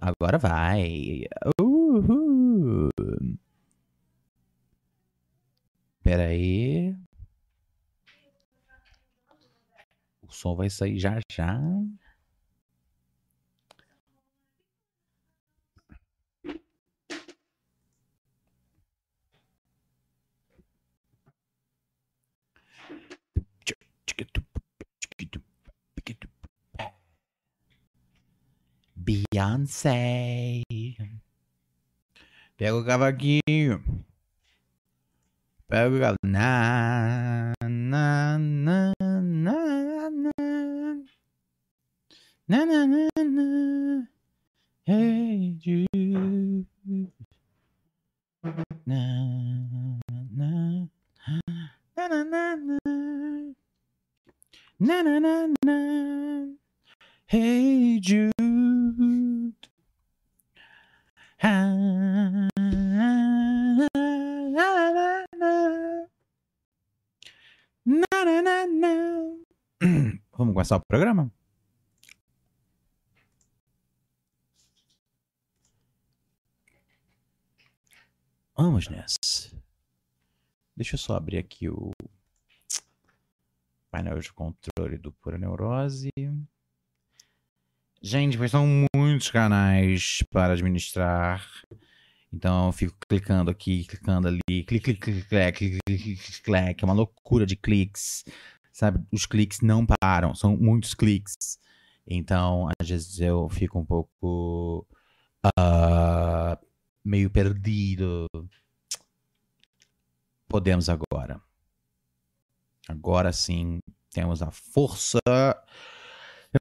Agora vai. Uhul. Pera aí. O som vai sair já já. Beyoncé. Pega o cavaquinho. Pega o cavaquinho. Na, na, na, na, na. Na, na, na, na. Hey, Jude. Na, na. Na, na, na, na. Na, na, na, na. Hey, Jude. Vamos começar o programa? Vamos nessa. Deixa eu só abrir aqui o painel de controle do Pura Neurose. Gente, mas são muitos canais para administrar. Então eu fico clicando aqui, clicando ali, clique, clique, clique, clique, clique, clique, é uma loucura de cliques. Sabe, os cliques não param, são muitos cliques. Então, às vezes eu fico um pouco uh, meio perdido. Podemos agora. Agora sim, temos a força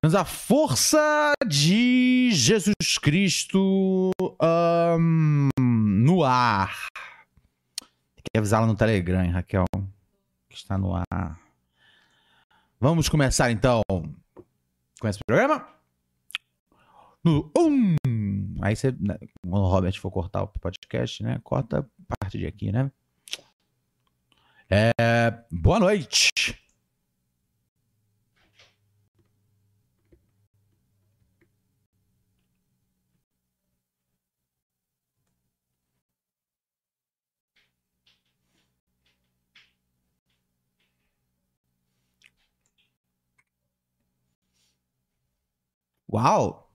temos a força de Jesus Cristo um, no ar. Tem que avisá-la no Telegram, hein, Raquel, que está no ar. Vamos começar então com esse programa? No um. Aí você, né, quando o Robert for cortar o podcast, né? Corta parte de aqui, né? É, boa noite. Uau!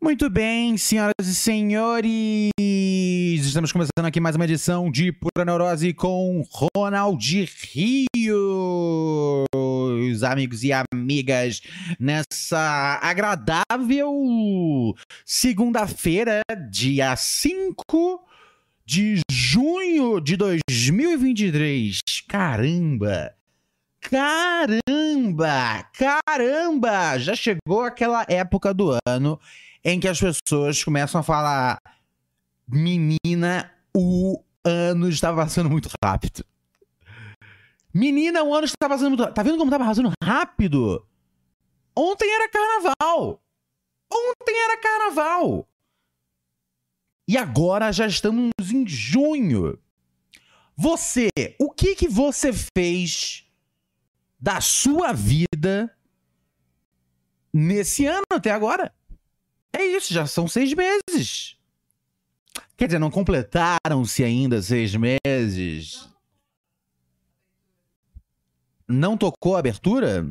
Muito bem, senhoras e senhores, estamos começando aqui mais uma edição de Pura Neurose com Ronald Rios, amigos e amigas, nessa agradável segunda-feira, dia 5 de junho de 2023. Caramba! Caramba! Caramba! Já chegou aquela época do ano em que as pessoas começam a falar: Menina, o ano está passando muito rápido. Menina, o ano está passando muito rápido. Tá vendo como tá passando rápido? Ontem era carnaval. Ontem era carnaval. E agora já estamos em junho. Você, o que que você fez da sua vida nesse ano até agora? É isso, já são seis meses. Quer dizer, não completaram-se ainda seis meses. Não tocou a abertura?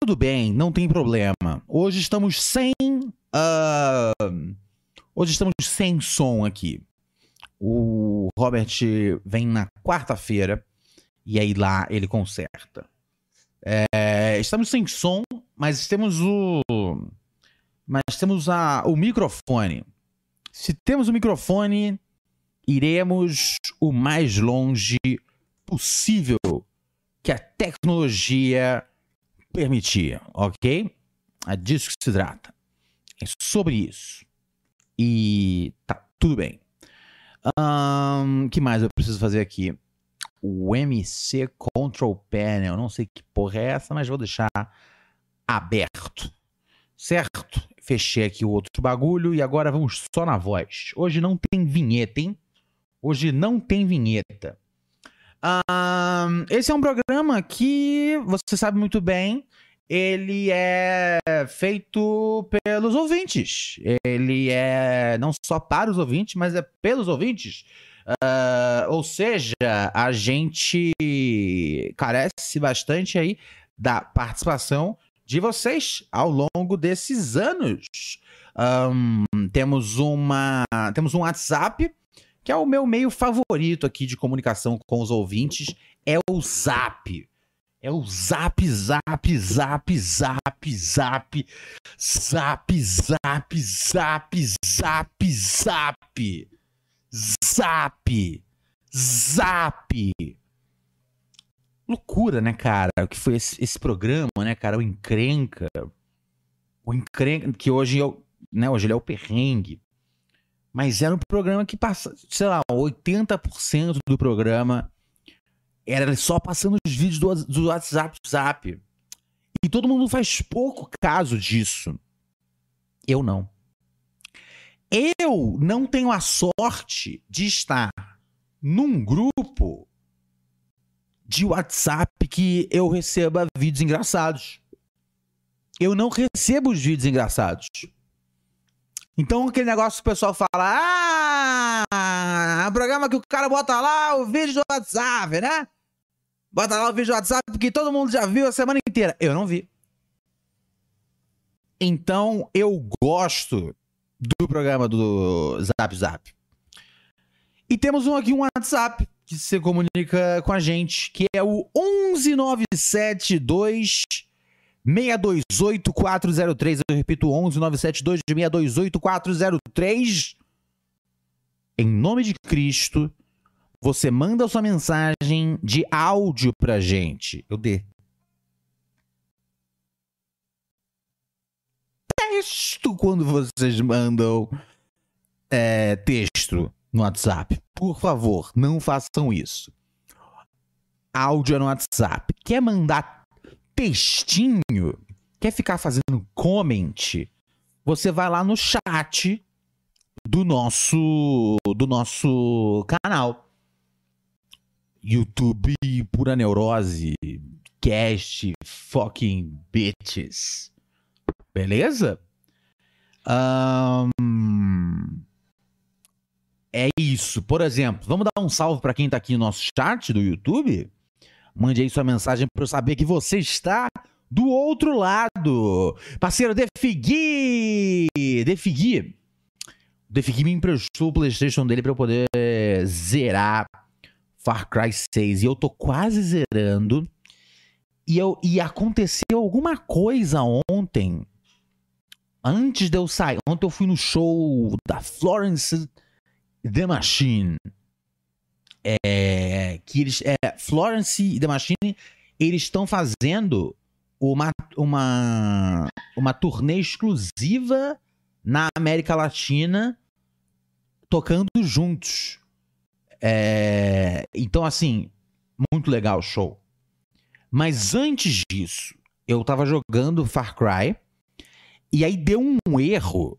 Tudo bem, não tem problema. Hoje estamos sem. Uh Hoje estamos sem som aqui. O Robert vem na quarta-feira e aí lá ele conserta. É, estamos sem som, mas temos o. Mas temos a, o microfone. Se temos o microfone, iremos o mais longe possível que a tecnologia permitir, ok? É disso que se trata. É sobre isso. E tá, tudo bem. O um, que mais eu preciso fazer aqui? O MC Control Panel. Não sei que porra é essa, mas vou deixar aberto. Certo? Fechei aqui o outro bagulho e agora vamos só na voz. Hoje não tem vinheta, hein? Hoje não tem vinheta. Um, esse é um programa que você sabe muito bem. Ele é feito pelos ouvintes. Ele é não só para os ouvintes, mas é pelos ouvintes. Uh, ou seja, a gente carece bastante aí da participação de vocês ao longo desses anos. Um, temos uma temos um WhatsApp que é o meu meio favorito aqui de comunicação com os ouvintes, é o Zap. É o Zap, Zap, Zap, Zap, Zap, Zap, Zap, Zap, Zap, Zap, Zap, Zap. Loucura, né, cara? O que foi esse, esse programa, né, cara? O Encrenca. O Encrenca, que hoje, é né, hoje ele é o perrengue. Mas era um programa que passa, sei lá, 80% do programa era só passando os vídeos do, do WhatsApp. E todo mundo faz pouco caso disso. Eu não. Eu não tenho a sorte de estar num grupo de WhatsApp que eu receba vídeos engraçados. Eu não recebo os vídeos engraçados. Então aquele negócio que o pessoal fala: Ah, é um programa que o cara bota lá o vídeo do WhatsApp, né? Bota lá o vídeo do WhatsApp que todo mundo já viu a semana inteira. Eu não vi. Então eu gosto do programa do Zap Zap. E temos um aqui, um WhatsApp, que se comunica com a gente, que é o 11972 628403. Eu repito, 11 972 628403. Em nome de Cristo, você manda sua mensagem de áudio pra gente. Eu dê. Texto quando vocês mandam é, texto no WhatsApp. Por favor, não façam isso. Áudio no WhatsApp. Quer mandar textinho, quer ficar fazendo comment, você vai lá no chat do nosso do nosso canal. YouTube Pura Neurose, Cast Fucking Bitches. Beleza? Um... É isso. Por exemplo, vamos dar um salve para quem tá aqui no nosso chat do YouTube? Mande aí sua mensagem para eu saber que você está do outro lado. Parceiro, Defigui! Defigui. Defigui me emprestou o PlayStation dele para eu poder zerar Far Cry 6. E eu tô quase zerando. E, eu, e aconteceu alguma coisa ontem. Antes de eu sair. Ontem eu fui no show da Florence The Machine é, que eles, é, Florence The Machine, eles estão fazendo uma, uma, uma turnê exclusiva na América Latina, tocando juntos. É, então, assim, muito legal o show. Mas antes disso, eu tava jogando Far Cry, e aí deu um erro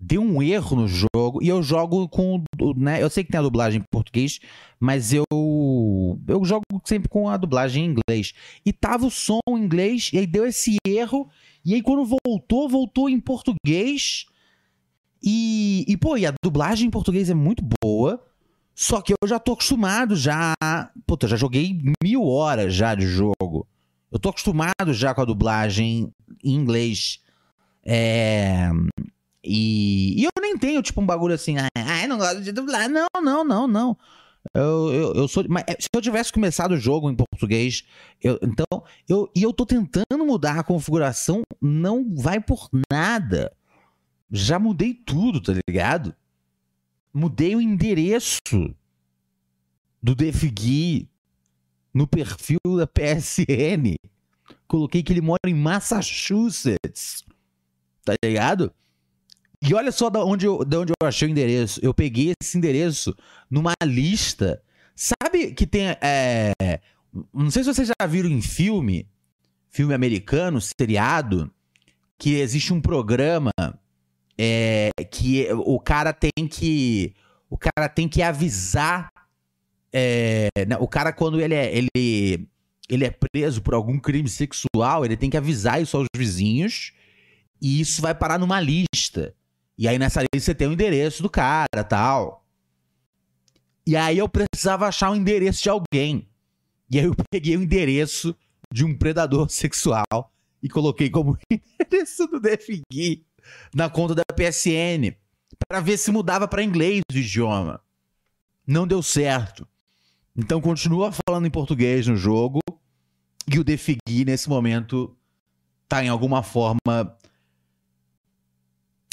deu um erro no jogo e eu jogo com, né, eu sei que tem a dublagem em português, mas eu eu jogo sempre com a dublagem em inglês. E tava o som em inglês e aí deu esse erro e aí quando voltou, voltou em português. E, e pô, e a dublagem em português é muito boa. Só que eu já tô acostumado já. Puta, já joguei mil horas já de jogo. Eu tô acostumado já com a dublagem em inglês. É, e, e, eu nem tenho, tipo, um bagulho assim, ah, não gosto de dublar. Não, não, não, não. Eu, eu, eu sou. Mas se eu tivesse começado o jogo em português, eu, então. Eu, e eu tô tentando mudar a configuração, não vai por nada. Já mudei tudo, tá ligado? Mudei o endereço do Defgui no perfil da PSN. Coloquei que ele mora em Massachusetts. Tá ligado? E olha só de onde, eu, de onde eu achei o endereço. Eu peguei esse endereço numa lista. Sabe que tem. É, não sei se vocês já viram em filme, filme americano, seriado, que existe um programa é, que o cara tem que. o cara tem que avisar. é, né, o cara, quando ele é, ele, ele é preso por algum crime sexual, ele tem que avisar isso aos vizinhos. E isso vai parar numa lista. E aí nessa lista você tem o endereço do cara tal. E aí eu precisava achar o endereço de alguém. E aí eu peguei o endereço de um predador sexual e coloquei como endereço do Defigui na conta da PSN para ver se mudava para inglês o idioma. Não deu certo. Então continua falando em português no jogo e o Defigui nesse momento tá em alguma forma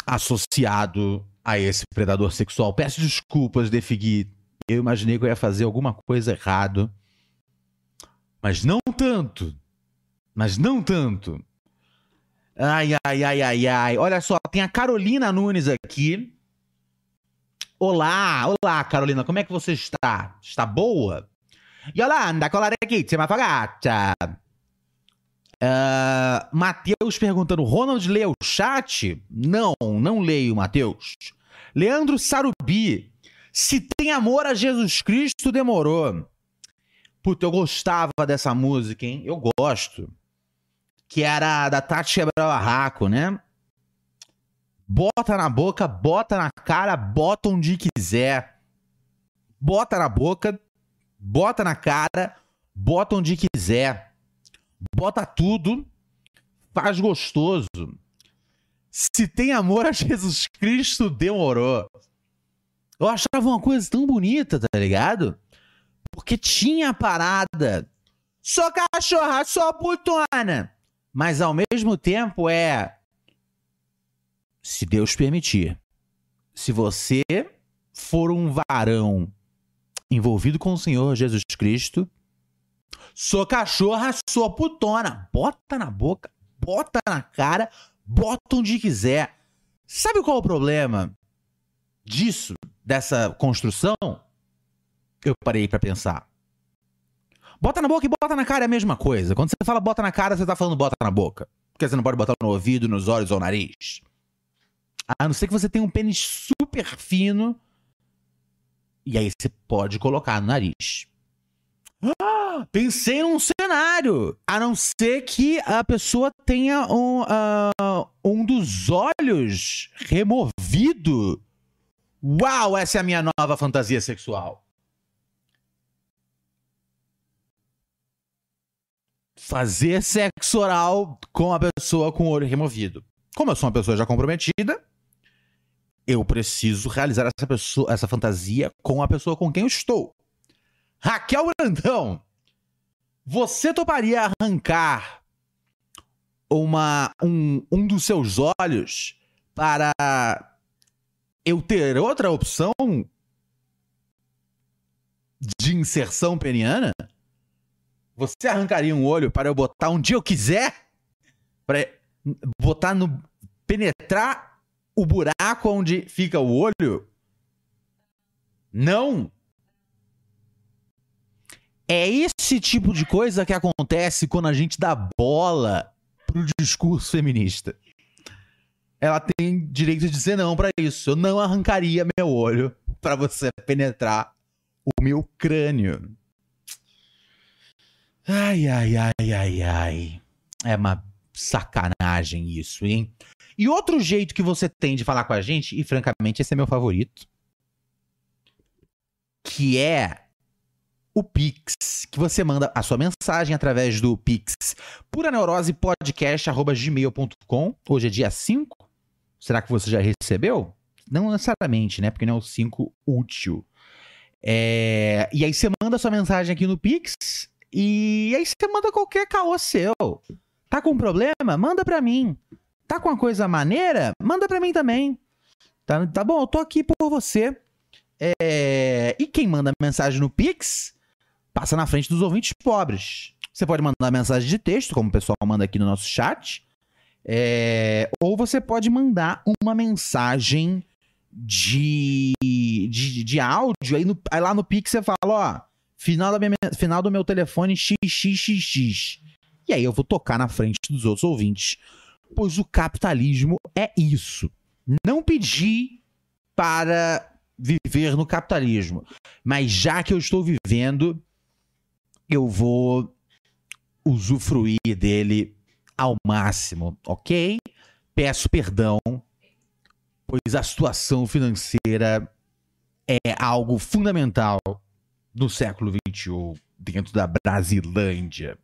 associado a esse predador sexual. Peço desculpas, Defigui. Eu imaginei que eu ia fazer alguma coisa errado. Mas não tanto. Mas não tanto. Ai, ai, ai, ai, ai. Olha só, tem a Carolina Nunes aqui. Olá, olá, Carolina. Como é que você está? Está boa? Yolanda, colare aqui, você afagata. Uh, Matheus perguntando: Ronald lê o chat? Não, não leio, Matheus. Leandro Sarubi. Se tem amor a Jesus Cristo, demorou. Puta, eu gostava dessa música, hein? Eu gosto. Que era da Tati Barraco, né? Bota na boca, bota na cara, bota onde quiser. Bota na boca, bota na cara, bota onde quiser. Bota tudo, faz gostoso. Se tem amor a Jesus Cristo, demorou. Eu achava uma coisa tão bonita, tá ligado? Porque tinha parada. Sou cachorra, sou putona. Mas ao mesmo tempo é. Se Deus permitir. Se você for um varão envolvido com o Senhor Jesus Cristo, sou cachorra, sou putona. Bota na boca, bota na cara, bota onde quiser. Sabe qual é o problema disso, dessa construção? Eu parei para pensar. Bota na boca e bota na cara é a mesma coisa. Quando você fala bota na cara, você tá falando bota na boca. Porque você não pode botar no ouvido, nos olhos ou no nariz. A não ser que você tenha um pênis super fino. E aí você pode colocar no nariz. Ah, pensei num cenário. A não ser que a pessoa tenha um, uh, um dos olhos removido. Uau, essa é a minha nova fantasia sexual. Fazer sexo oral com a pessoa com o olho removido. Como eu sou uma pessoa já comprometida, eu preciso realizar essa, pessoa, essa fantasia com a pessoa com quem eu estou. Raquel Brandão, você toparia arrancar uma, um, um dos seus olhos para eu ter outra opção de inserção peniana? Você arrancaria um olho para eu botar onde eu quiser? Para botar no. penetrar o buraco onde fica o olho? Não! É esse tipo de coisa que acontece quando a gente dá bola pro discurso feminista. Ela tem direito de dizer não para isso. Eu não arrancaria meu olho para você penetrar o meu crânio. Ai, ai, ai, ai, ai. É uma sacanagem isso, hein? E outro jeito que você tem de falar com a gente, e francamente esse é meu favorito, que é o Pix, que você manda a sua mensagem através do Pix puraneurosepodcast.gmail.com. Hoje é dia 5. Será que você já recebeu? Não necessariamente, né? Porque não é o 5 útil. É... E aí você manda a sua mensagem aqui no Pix e aí você manda qualquer caô seu. Tá com problema? Manda pra mim. Tá com uma coisa maneira? Manda pra mim também. Tá, tá bom, eu tô aqui por você. É... E quem manda mensagem no Pix passa na frente dos ouvintes pobres. Você pode mandar mensagem de texto, como o pessoal manda aqui no nosso chat. É... Ou você pode mandar uma mensagem de, de, de áudio. Aí, no, aí lá no Pix você fala, ó, final, da minha, final do meu telefone xxxx. E aí eu vou tocar na frente dos outros ouvintes. Pois o capitalismo é isso. Não pedir para viver no capitalismo. Mas já que eu estou vivendo, eu vou usufruir dele ao máximo, ok? Peço perdão, pois a situação financeira é algo fundamental no século XXI dentro da Brasilândia.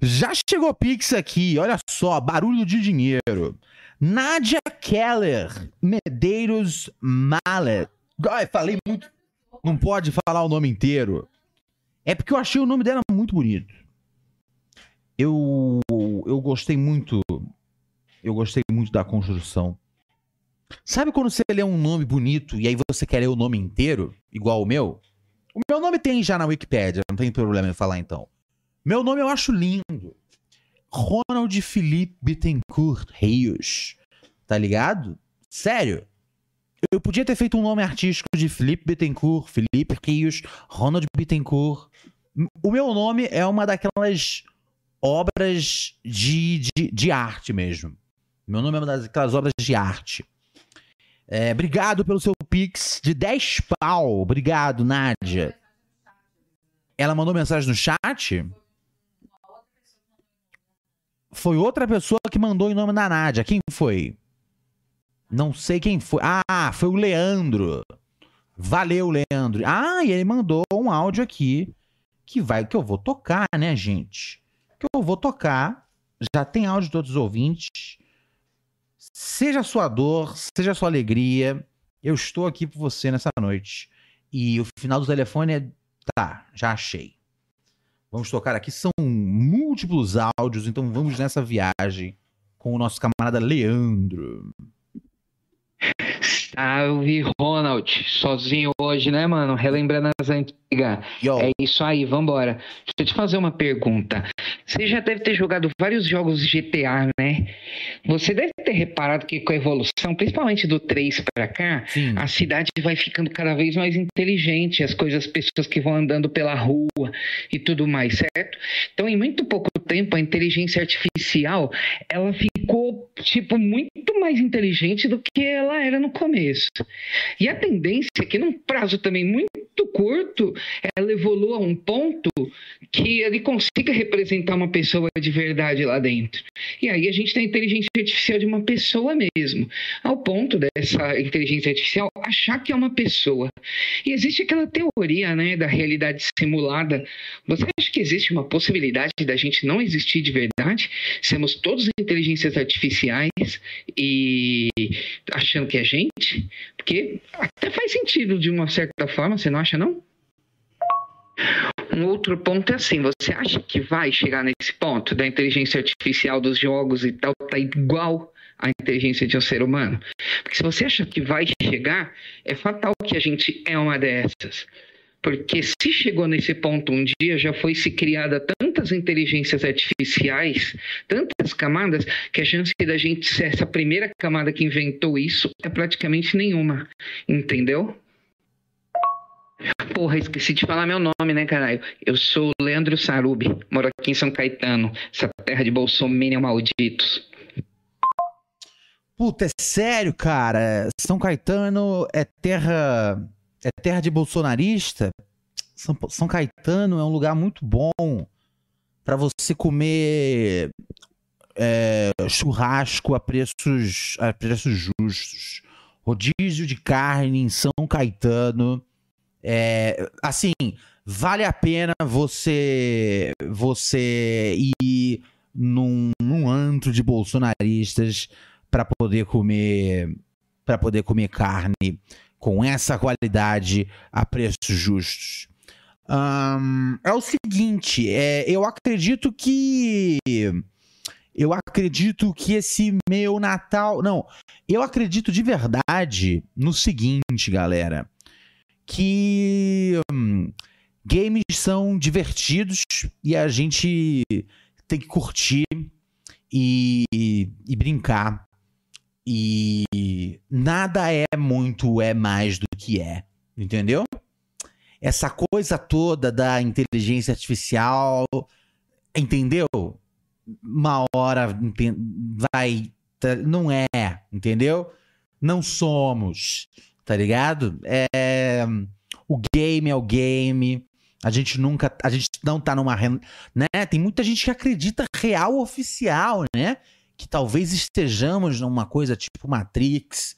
Já chegou Pix aqui, olha só, barulho de dinheiro. Nádia Keller, Medeiros Mallet. Ai, falei muito. Não pode falar o nome inteiro. É porque eu achei o nome dela muito bonito. Eu eu gostei muito. Eu gostei muito da construção. Sabe quando você lê um nome bonito e aí você quer ler o nome inteiro, igual o meu? O meu nome tem já na Wikipedia, não tem problema em falar então. Meu nome eu acho lindo. Ronald Felipe Bittencourt Rios. Tá ligado? Sério. Eu podia ter feito um nome artístico de Felipe Bittencourt, Felipe Rios, Ronald Bittencourt. O meu nome é uma daquelas obras de, de, de arte mesmo. Meu nome é uma daquelas obras de arte. É, obrigado pelo seu pix de 10 pau. Obrigado, Nádia. Ela mandou mensagem no chat? Foi outra pessoa que mandou em nome da Nádia. Quem foi? Não sei quem foi. Ah, foi o Leandro. Valeu, Leandro. Ah, e ele mandou um áudio aqui que vai que eu vou tocar, né, gente? Que eu vou tocar. Já tem áudio de todos os ouvintes. Seja a sua dor, seja a sua alegria, eu estou aqui por você nessa noite. E o final do telefone é. Tá, já achei. Vamos tocar aqui, são múltiplos áudios, então vamos nessa viagem com o nosso camarada Leandro. Salve, Ronald. Sozinho hoje, né, mano? Relembrando as antigas. Yo. É isso aí, vambora. Deixa eu te fazer uma pergunta. Você já deve ter jogado vários jogos GTA, né? Você deve ter reparado que com a evolução, principalmente do 3 para cá, Sim. a cidade vai ficando cada vez mais inteligente, as coisas, as pessoas que vão andando pela rua e tudo mais, certo? Então, em muito pouco tempo, a inteligência artificial, ela ficou, tipo, muito mais inteligente do que ela era no começo. E a tendência é que num prazo também muito curto, ela evolua a um ponto que ele consiga representar uma pessoa de verdade lá dentro. E aí a gente tem a inteligência artificial de uma pessoa mesmo, ao ponto dessa inteligência artificial achar que é uma pessoa. E existe aquela teoria, né, da realidade simulada. Você acha que existe uma possibilidade da gente não existir de verdade? Sermos todos inteligências artificiais e achando que é gente? Porque até faz sentido de uma certa forma, você não acha não? Um outro ponto é assim, você acha que vai chegar nesse ponto da inteligência artificial dos jogos e tal, tá igual à inteligência de um ser humano? Porque se você acha que vai chegar, é fatal que a gente é uma dessas. Porque se chegou nesse ponto um dia, já foi se criada tantas inteligências artificiais, tantas camadas, que a chance da gente ser essa primeira camada que inventou isso é praticamente nenhuma. Entendeu? Porra, esqueci de falar meu nome, né, caralho? Eu sou Leandro Sarubi, moro aqui em São Caetano, essa terra de bolsominion malditos. Puta, é sério, cara? São Caetano é terra. É terra de bolsonarista? São, São Caetano é um lugar muito bom para você comer é, churrasco a preços, a preços justos. Rodízio de carne em São Caetano é, assim, vale a pena você você ir num, num antro de bolsonaristas para poder comer para poder comer carne com essa qualidade a preços justos. Um, é o seguinte, é, eu acredito que eu acredito que esse meu Natal, não, eu acredito de verdade no seguinte, galera que hum, games são divertidos e a gente tem que curtir e, e brincar. E nada é muito é mais do que é, entendeu? Essa coisa toda da inteligência artificial, entendeu? Uma hora vai. Não é, entendeu? Não somos Tá ligado? É. O game é o game. A gente nunca. A gente não tá numa. Né? Tem muita gente que acredita real oficial, né? Que talvez estejamos numa coisa tipo Matrix.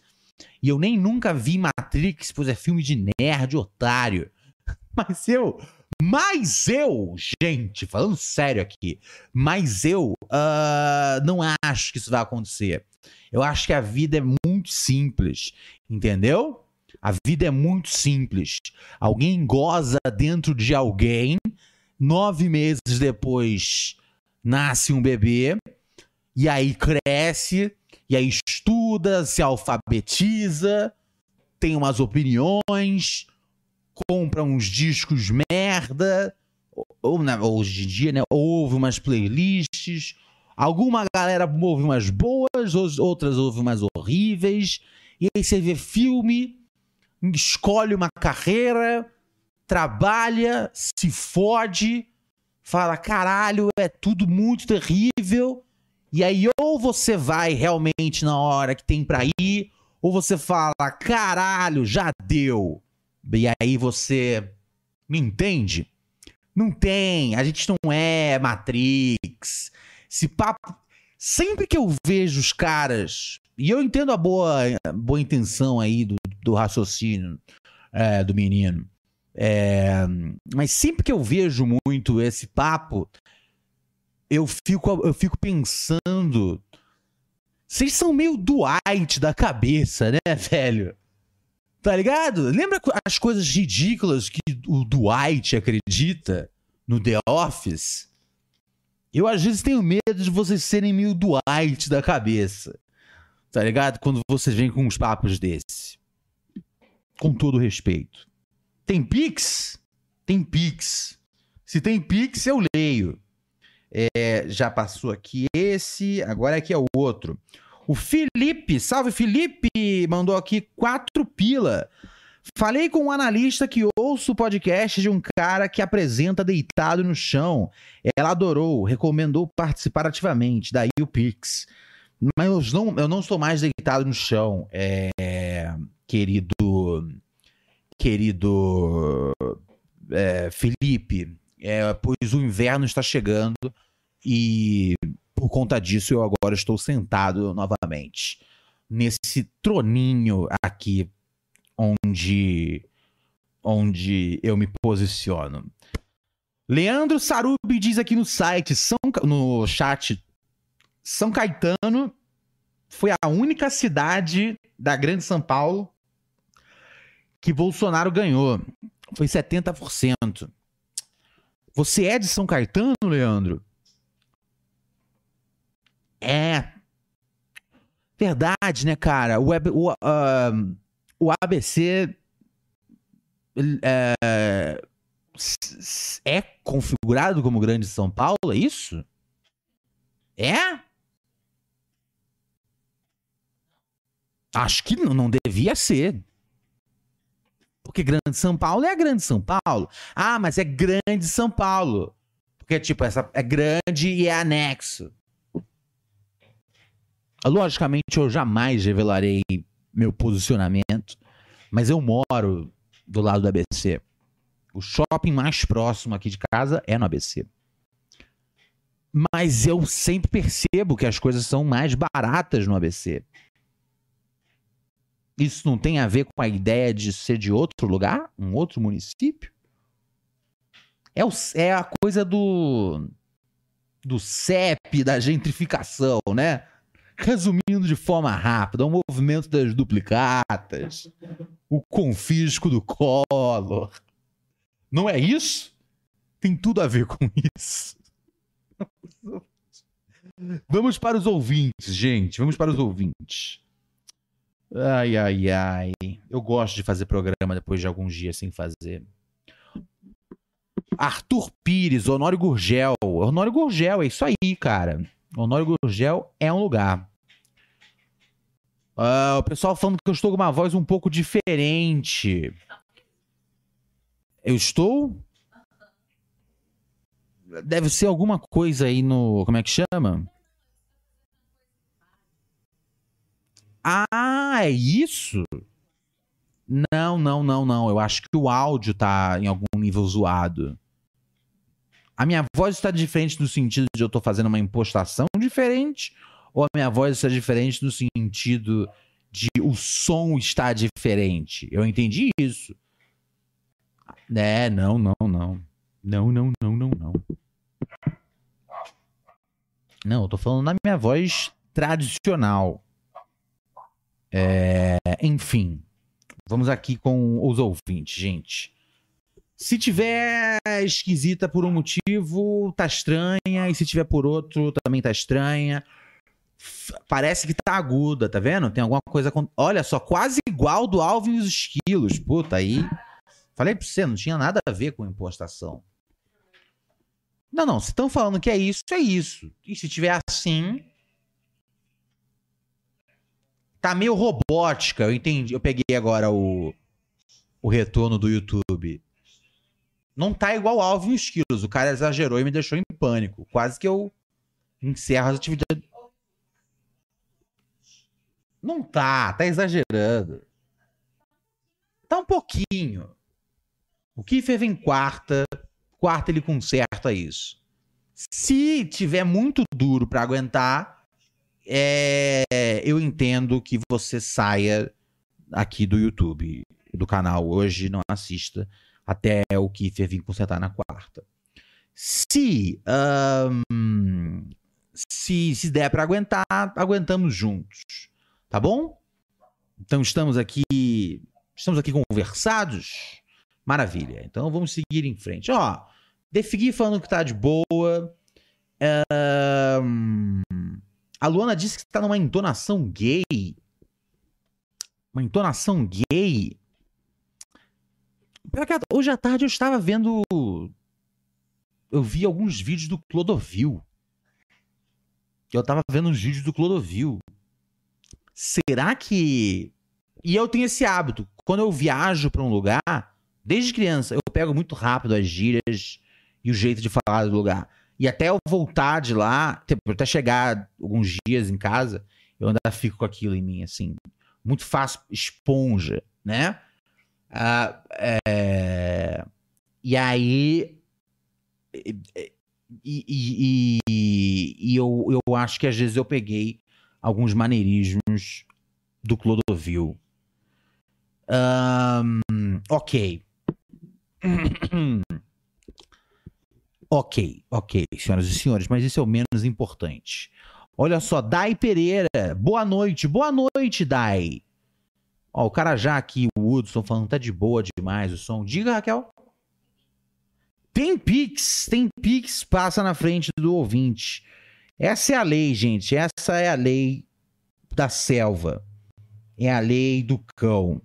E eu nem nunca vi Matrix, pois é filme de nerd, otário. Mas eu. Mas eu, gente, falando sério aqui, mas eu uh, não acho que isso vai acontecer. Eu acho que a vida é muito simples, entendeu? A vida é muito simples. Alguém goza dentro de alguém, nove meses depois nasce um bebê, e aí cresce, e aí estuda, se alfabetiza, tem umas opiniões, compra uns discos merda, ou, ou hoje em dia, né? Ouve umas playlists. Alguma galera ouve umas boas, outras ouve umas horríveis. E aí você vê filme, escolhe uma carreira, trabalha, se fode, fala: caralho, é tudo muito terrível. E aí, ou você vai realmente na hora que tem pra ir, ou você fala: caralho, já deu. E aí você me entende? Não tem, a gente não é Matrix. Se papo. Sempre que eu vejo os caras, e eu entendo a boa, boa intenção aí do, do raciocínio é, do menino, é, mas sempre que eu vejo muito esse papo, eu fico, eu fico pensando. Vocês são meio Dwight da cabeça, né, velho? Tá ligado? Lembra as coisas ridículas que o Dwight acredita no The Office? Eu às vezes tenho medo de vocês serem meio Dwight da cabeça. Tá ligado? Quando vocês vêm com uns papos desse. Com todo respeito. Tem Pix? Tem Pix. Se tem Pix, eu leio. É, já passou aqui esse, agora aqui é o outro. O Felipe, salve Felipe, mandou aqui quatro pila. Falei com um analista que ouço o podcast de um cara que apresenta deitado no chão. Ela adorou, recomendou participar ativamente, daí o Pix. Mas eu não, eu não estou mais deitado no chão, é, querido. Querido é, Felipe. É, pois o inverno está chegando e por conta disso, eu agora estou sentado novamente nesse troninho aqui onde onde eu me posiciono. Leandro Sarubi diz aqui no site, São, no chat, São Caetano foi a única cidade da Grande São Paulo que Bolsonaro ganhou. Foi 70%. Você é de São Caetano, Leandro? É. Verdade, né, cara? O, o, uh, o ABC é, é configurado como Grande São Paulo, é isso? É? Acho que não, devia ser. Porque Grande São Paulo é a Grande São Paulo. Ah, mas é Grande São Paulo. Porque, tipo, essa é grande e é anexo. Logicamente, eu jamais revelarei meu posicionamento, mas eu moro do lado do ABC. O shopping mais próximo aqui de casa é no ABC. Mas eu sempre percebo que as coisas são mais baratas no ABC. Isso não tem a ver com a ideia de ser de outro lugar, um outro município? É, o, é a coisa do do CEP, da gentrificação, né? Resumindo de forma rápida, o movimento das duplicatas, o confisco do colo. Não é isso? Tem tudo a ver com isso. Vamos para os ouvintes, gente. Vamos para os ouvintes. Ai, ai, ai. Eu gosto de fazer programa depois de alguns dias sem fazer. Arthur Pires, Honório Gurgel. Honório Gurgel, é isso aí, cara. Honório Gurgel é um lugar. Uh, o pessoal falando que eu estou com uma voz um pouco diferente. Eu estou? Deve ser alguma coisa aí no. Como é que chama? Ah, é isso? Não, não, não, não. Eu acho que o áudio tá em algum nível zoado. A minha voz está diferente no sentido de eu tô fazendo uma impostação diferente? Ou a minha voz está diferente no sentido de o som está diferente? Eu entendi isso. É, não, não, não. Não, não, não, não, não. Não, eu tô falando na minha voz tradicional. É, enfim, vamos aqui com os ouvintes, gente. Se tiver esquisita por um motivo, tá estranha. E se tiver por outro, também tá estranha. Parece que tá aguda, tá vendo? Tem alguma coisa. Com... Olha só, quase igual do Alvin e os esquilos. Puta, aí. Falei pra você, não tinha nada a ver com impostação. Não, não. Se estão falando que é isso, é isso. E se tiver assim. Tá meio robótica. Eu entendi. Eu peguei agora o, o retorno do YouTube. Não tá igual Alvin e os quilos. O cara exagerou e me deixou em pânico. Quase que eu encerro as atividades. Não tá, tá exagerando. Tá um pouquinho. O Kiefer vem quarta, quarta ele conserta isso. Se tiver muito duro para aguentar, é, eu entendo que você saia aqui do YouTube, do canal hoje, não assista até o Kiefer vir consertar na quarta. Se, um, se, se der para aguentar, aguentamos juntos. Tá bom? Então estamos aqui, estamos aqui conversados. Maravilha. Então vamos seguir em frente. Ó, Defigui falando que tá de boa. a Luana disse que tá numa entonação gay. Uma entonação gay. Hoje à tarde eu estava vendo. Eu vi alguns vídeos do Clodovil. Eu estava vendo uns vídeos do Clodovil. Será que. E eu tenho esse hábito. Quando eu viajo para um lugar, desde criança, eu pego muito rápido as gírias e o jeito de falar do lugar. E até eu voltar de lá, até chegar alguns dias em casa, eu ainda fico com aquilo em mim, assim. Muito fácil, esponja, né? Ah, é... E aí. E, e, e, e, eu, eu acho que às vezes eu peguei alguns maneirismos do Clodovil. Um, ok. Ok, ok, senhoras e senhores, mas isso é o menos importante. Olha só, Dai Pereira, boa noite, boa noite, Dai. Ó, o cara já aqui, o Hudson, falando tá de boa demais o som. Diga, Raquel. Tem Pix, tem Pix, passa na frente do ouvinte. Essa é a lei, gente, essa é a lei da selva. É a lei do cão.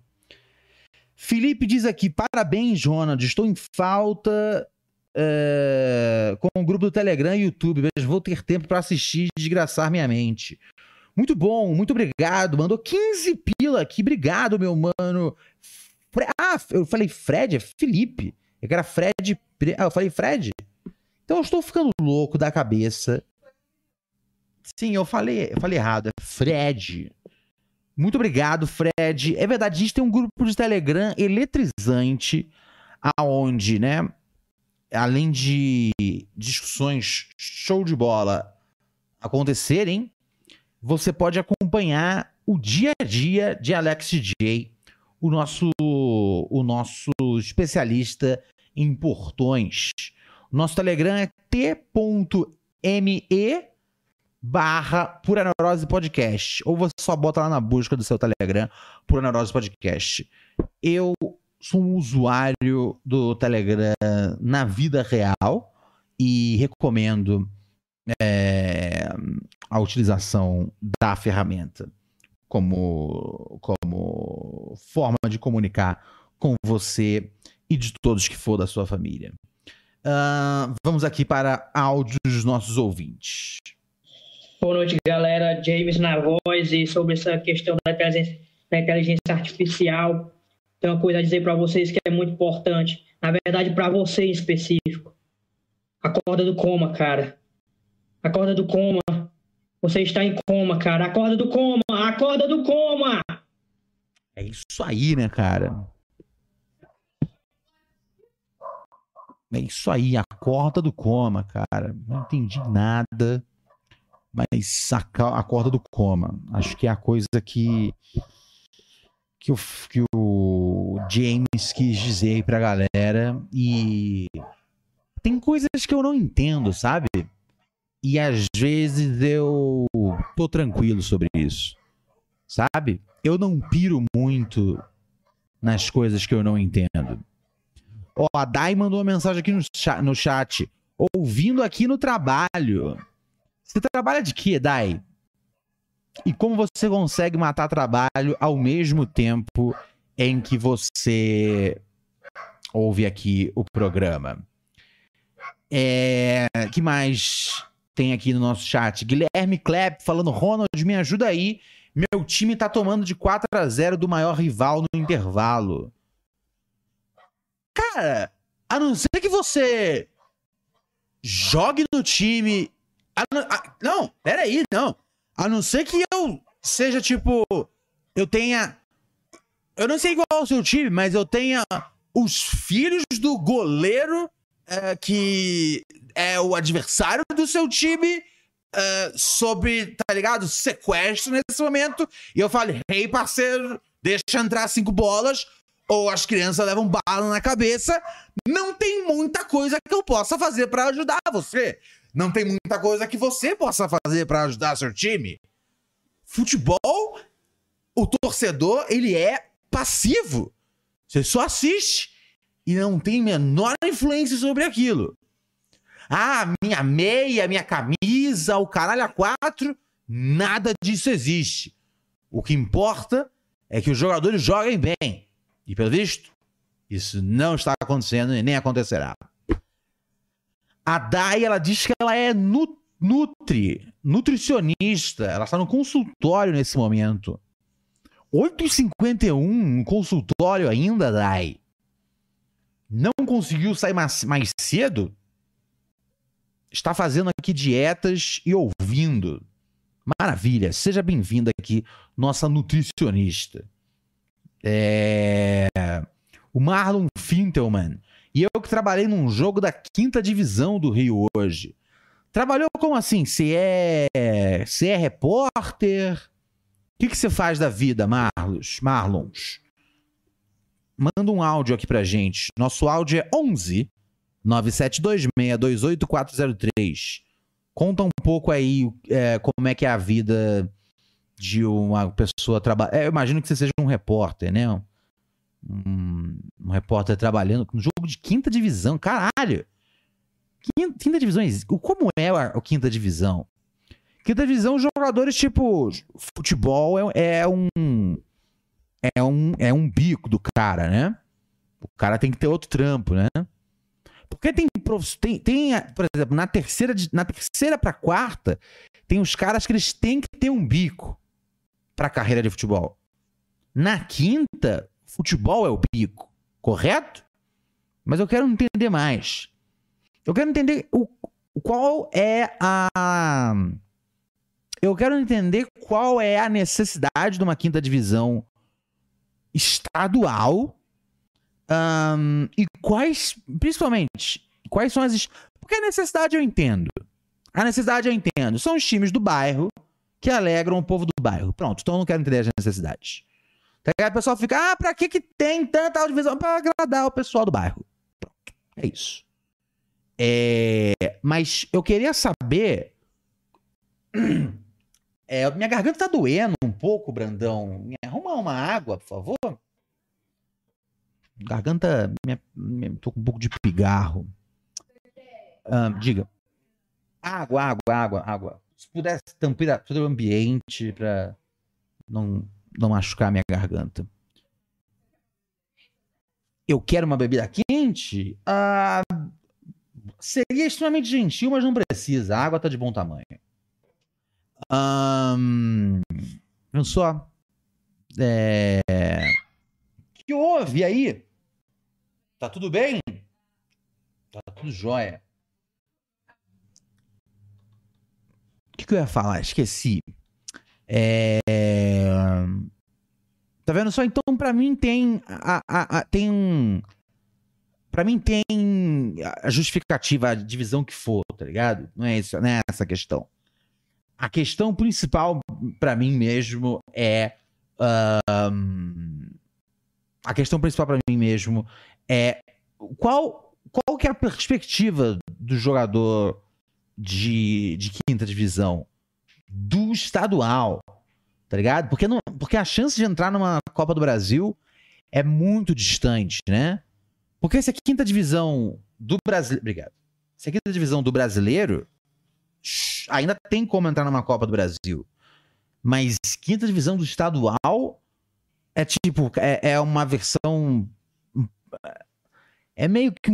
Felipe diz aqui: parabéns, Ronald. Estou em falta é, com o grupo do Telegram e YouTube, vou ter tempo para assistir e desgraçar minha mente. Muito bom, muito obrigado. Mandou 15 pila aqui. Obrigado, meu mano. Fre ah, eu falei Fred, é Felipe. Que era Fred. Ah, eu falei Fred? Então eu estou ficando louco da cabeça. Sim, eu falei, eu falei errado. É Fred. Muito obrigado, Fred. É verdade, a gente tem um grupo de Telegram eletrizante, aonde, né? além de discussões show de bola acontecerem, você pode acompanhar o dia a dia de Alex J, o nosso, o nosso especialista em portões. Nosso Telegram é t.me barra Pura Neurose Podcast. Ou você só bota lá na busca do seu Telegram Pura Neurose Podcast. Eu sou um usuário do Telegram na vida real e recomendo é, a utilização da ferramenta como, como forma de comunicar com você e de todos que for da sua família. Uh, vamos aqui para áudios dos nossos ouvintes. Boa noite, galera. James na voz e sobre essa questão da inteligência, da inteligência artificial tem uma coisa a dizer para vocês que é muito importante. Na verdade, para você em específico. Acorda do coma, cara. Acorda do coma. Você está em coma, cara. Acorda do coma. Acorda do coma. É isso aí, né, cara? É isso aí, a corda do coma, cara. Não entendi nada, mas a, a corda do coma. Acho que é a coisa que que o, que o James quis dizer aí pra galera. E tem coisas que eu não entendo, sabe? E às vezes eu tô tranquilo sobre isso, sabe? Eu não piro muito nas coisas que eu não entendo. Ó, a Dai mandou uma mensagem aqui no no chat. Ouvindo aqui no trabalho. Você trabalha de quê, Dai? E como você consegue matar trabalho ao mesmo tempo em que você ouve aqui o programa? É, que mais tem aqui no nosso chat? Guilherme Klepp falando: Ronald, me ajuda aí. Meu time tá tomando de 4 a 0 do maior rival no intervalo. Cara, a não ser que você jogue no time. Não, a, não, peraí, não. A não ser que eu seja tipo. Eu tenha. Eu não sei qual é o seu time, mas eu tenha os filhos do goleiro é, que é o adversário do seu time é, sobre, tá ligado? Sequestro nesse momento. E eu falo, hey, parceiro, deixa entrar cinco bolas. Ou as crianças levam bala na cabeça. Não tem muita coisa que eu possa fazer para ajudar você. Não tem muita coisa que você possa fazer para ajudar seu time. Futebol, o torcedor, ele é passivo. Você só assiste e não tem menor influência sobre aquilo. Ah, minha meia, minha camisa, o caralho a quatro, nada disso existe. O que importa é que os jogadores joguem bem. E pelo visto, isso não está acontecendo e nem acontecerá. A Dai, ela diz que ela é nutri, nutricionista. Ela está no consultório nesse momento. 8h51 no consultório ainda, Dai. Não conseguiu sair mais, mais cedo? Está fazendo aqui dietas e ouvindo. Maravilha. Seja bem-vinda aqui, nossa nutricionista. É... O Marlon Fintelman e eu que trabalhei num jogo da quinta divisão do Rio hoje. Trabalhou como assim? Você é. Você é repórter? O que, você faz da vida, Marlos? Marlons? Manda um áudio aqui pra gente. Nosso áudio é 11 972628403. Conta um pouco aí é, como é que é a vida de uma pessoa trabalhar. É, eu imagino que você seja um repórter, né? Um, um repórter trabalhando no jogo de quinta divisão. Caralho! Quinta, quinta divisão, como é a, a quinta divisão? Quinta divisão, jogadores tipo futebol é, é, um é um é um bico do cara, né? O cara tem que ter outro trampo, né? Porque tem tem, tem por exemplo, na terceira na terceira para quarta, tem os caras que eles têm que ter um bico para carreira de futebol. Na quinta, futebol é o pico, correto? Mas eu quero entender mais. Eu quero entender o, qual é a. Eu quero entender qual é a necessidade de uma quinta divisão estadual um, e quais, principalmente, quais são as. Porque a necessidade eu entendo. A necessidade eu entendo. São os times do bairro que alegram o povo do bairro. Pronto, então eu não quero entender as necessidades. Tá o pessoal fica, ah, pra que, que tem tanta audiovisual? Pra agradar o pessoal do bairro. Pronto, é isso. É, mas eu queria saber. É, minha garganta tá doendo um pouco, Brandão. Me arruma uma água, por favor. Garganta. Minha, minha, tô com um pouco de pigarro. Ah, diga. Água, água, água, água. Se pudesse tampar todo o ambiente pra não não machucar minha garganta. Eu quero uma bebida quente? Ah, seria extremamente gentil, mas não precisa. A água tá de bom tamanho. Um, só. É... Que houve aí? Tá tudo bem? Tá tudo jóia. O que, que eu ia falar? Esqueci. É... Tá vendo só? Então, para mim, tem. A, a, a, tem um. Pra mim, tem a justificativa, a divisão que for, tá ligado? Não é, isso, não é essa a questão. A questão principal, para mim mesmo, é. Um, a questão principal para mim mesmo é qual, qual que é a perspectiva do jogador de, de quinta divisão do estadual, tá ligado? Porque, não, porque a chance de entrar numa Copa do Brasil é muito distante, né? Porque se a quinta divisão do brasileiro. Obrigado. Se a quinta divisão do brasileiro ainda tem como entrar numa Copa do Brasil. Mas quinta divisão do estadual é tipo, é, é uma versão. É meio que.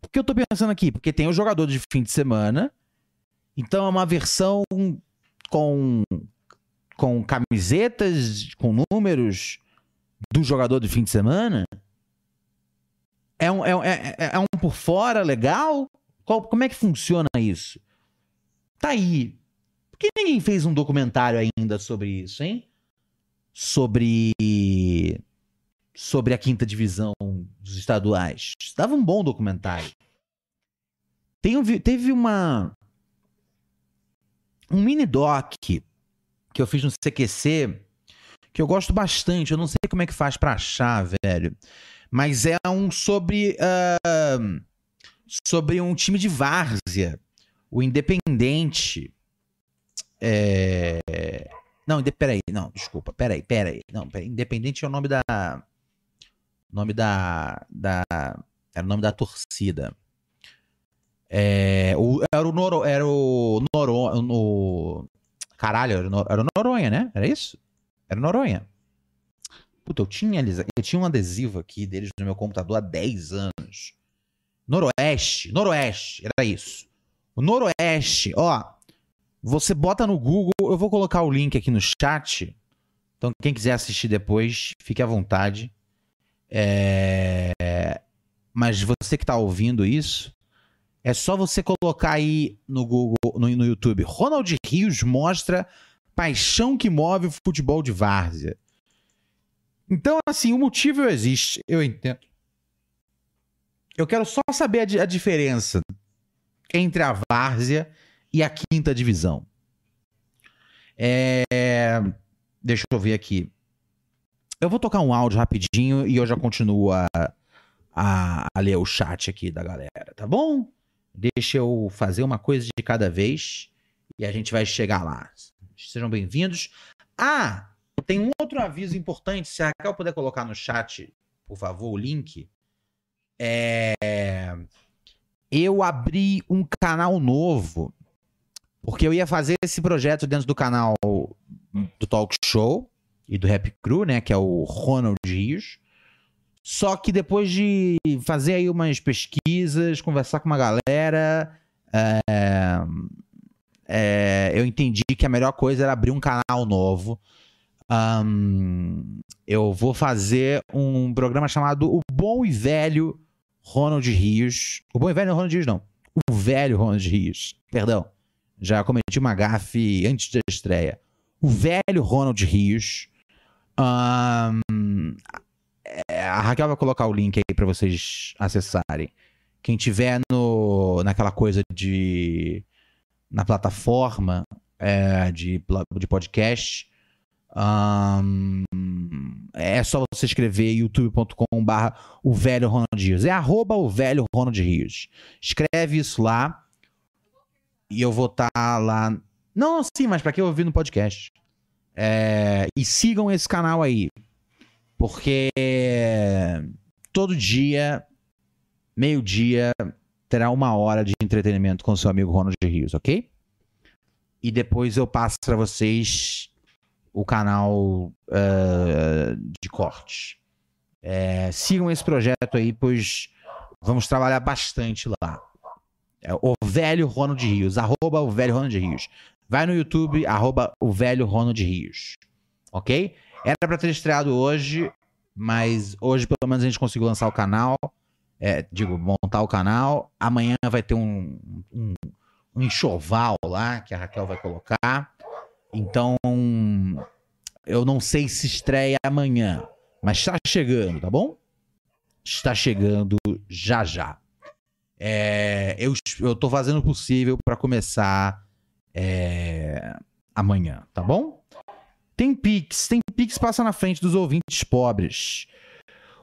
Por que eu tô pensando aqui? Porque tem o jogador de fim de semana. Então é uma versão com, com camisetas, com números do jogador de fim de semana. É um, é, é, é um por fora legal? Qual, como é que funciona isso? Tá aí. Por que ninguém fez um documentário ainda sobre isso, hein? Sobre. Sobre a quinta divisão dos estaduais. Dava um bom documentário. Tem, teve uma. Um mini doc que eu fiz no CQC que eu gosto bastante. Eu não sei como é que faz para achar, velho. Mas é um sobre. Uh, sobre um time de várzea o Independente. É... Não, peraí, não, desculpa, peraí, peraí. Não, peraí, Independente é o nome da. Nome da. da era o nome da torcida. É, o, era o Noro, era o Noronha. No, caralho, era o, era o Noronha, né? Era isso? Era o Noronha. Puta, eu tinha, eu tinha um adesivo aqui deles no meu computador há 10 anos. Noroeste, Noroeste, era isso. O Noroeste, ó. Você bota no Google, eu vou colocar o link aqui no chat. Então, quem quiser assistir depois, fique à vontade. É... Mas você que está ouvindo isso, é só você colocar aí no Google, no, no YouTube. Ronald Rios mostra paixão que move o futebol de várzea. Então, assim, o motivo existe, eu entendo. Eu quero só saber a, a diferença entre a várzea e a quinta divisão. É... Deixa eu ver aqui. Eu vou tocar um áudio rapidinho e eu já continuo a, a, a ler o chat aqui da galera, tá bom? Deixa eu fazer uma coisa de cada vez e a gente vai chegar lá. Sejam bem-vindos. Ah, tem um outro aviso importante. Se a Raquel puder colocar no chat, por favor, o link. É eu abri um canal novo, porque eu ia fazer esse projeto dentro do canal do Talk Show e do Rap Crew, né, que é o Ronald Rios. Só que depois de fazer aí umas pesquisas, conversar com uma galera, é, é, eu entendi que a melhor coisa era abrir um canal novo. Um, eu vou fazer um programa chamado O Bom e Velho Ronald Rios. O bom e velho Ronald Rios, não. O velho Ronald Rios. Perdão. Já cometi uma gafe antes da estreia. O velho Ronald Rios. Um, a Raquel vai colocar o link aí para vocês acessarem. Quem tiver no, naquela coisa de. na plataforma é, de, de podcast, um, é só você escrever youtube.com/barra o velho Ronald Rios. É arroba o velho Ronald Rios. Escreve isso lá e eu vou estar tá lá. Não, sim, mas para que ouvir no podcast? É, e sigam esse canal aí, porque todo dia, meio-dia, terá uma hora de entretenimento com seu amigo Ronald Rios, ok? E depois eu passo para vocês o canal uh, de cortes. É, sigam esse projeto aí, pois vamos trabalhar bastante lá. É o velho Ronald Rios, arroba o velho Ronald Rios. Vai no YouTube, arroba o velho Ronald Rios. Ok? Era pra ter estreado hoje, mas hoje pelo menos a gente conseguiu lançar o canal. É, digo, montar o canal. Amanhã vai ter um, um, um enxoval lá que a Raquel vai colocar. Então, eu não sei se estreia amanhã, mas está chegando, tá bom? Está chegando já já. É, eu, tô fazendo o possível para começar é, amanhã, tá bom? Tem Pix, tem Pix passa na frente dos ouvintes pobres.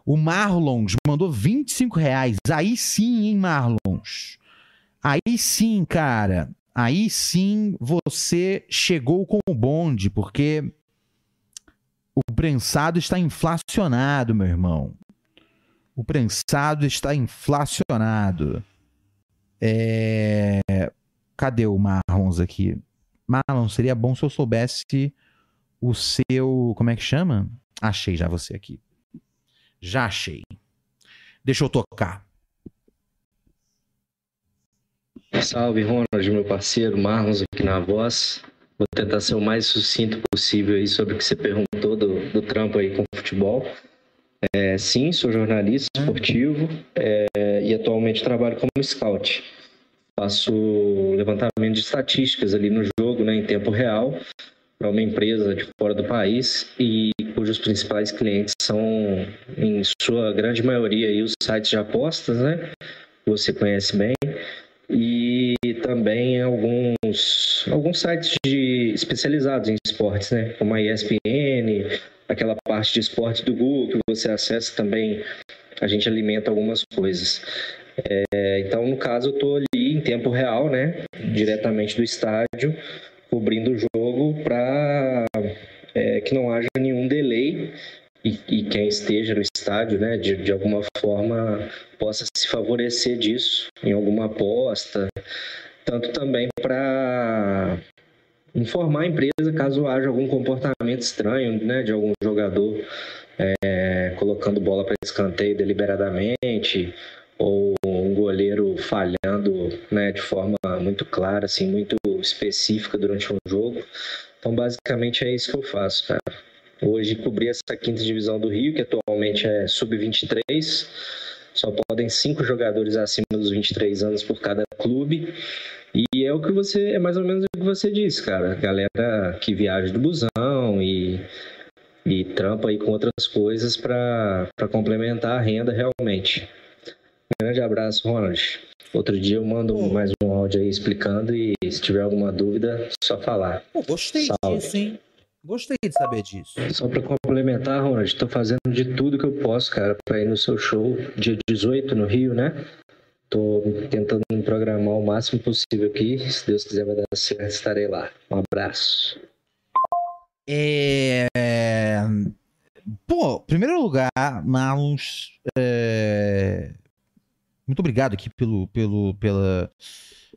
O Marlons mandou 25 reais. Aí sim, hein, Marlons? Aí sim, cara. Aí sim você chegou com o bonde, porque o prensado está inflacionado, meu irmão. O prensado está inflacionado. É... Cadê o Marlons aqui? Marlon, seria bom se eu soubesse o seu. Como é que chama? Achei já você aqui. Já achei. Deixa eu tocar. Salve, Ronald, meu parceiro, Marlons aqui na voz. Vou tentar ser o mais sucinto possível aí sobre o que você perguntou do, do trampo aí com futebol. É, sim, sou jornalista esportivo é, e atualmente trabalho como scout. Faço levantamento de estatísticas ali no jogo, né, em tempo real, para uma empresa de fora do país e cujos principais clientes são, em sua grande maioria, aí, os sites de apostas, né? Você conhece bem. E também alguns, alguns sites de, especializados em esportes, né? Como a ESPN, aquela parte de esportes do Google que você acessa também, a gente alimenta algumas coisas. É, então, no caso, eu estou ali em tempo real, né? Diretamente do estádio, cobrindo o jogo para é, que não haja nenhum delay e, e, quem esteja no estádio, né, de, de alguma forma possa se favorecer disso em alguma aposta, tanto também para informar a empresa caso haja algum comportamento estranho, né, de algum jogador é, colocando bola para escanteio deliberadamente ou um goleiro falhando né, de forma muito clara, assim, muito específica durante um jogo. Então, basicamente, é isso que eu faço, cara. Hoje cobri essa quinta divisão do Rio, que atualmente é sub-23. Só podem cinco jogadores acima dos 23 anos por cada clube. E é o que você, é mais ou menos o que você disse, cara. Galera que viaja do busão e, e trampa aí com outras coisas para complementar a renda realmente. Grande abraço, Ronald. Outro dia eu mando Pô. mais um áudio aí explicando e se tiver alguma dúvida, só falar. Pô, gostei Salve. disso, hein? Gostei de saber disso. Só para complementar, Ronald, estou fazendo de tudo que eu posso, cara, para ir no seu show dia 18 no Rio, né? Tô tentando me programar o máximo possível aqui. Se Deus quiser vai dar certo, estarei lá. Um abraço. É... Pô, primeiro lugar, Marlons, é... muito obrigado aqui pelo, pelo, pela,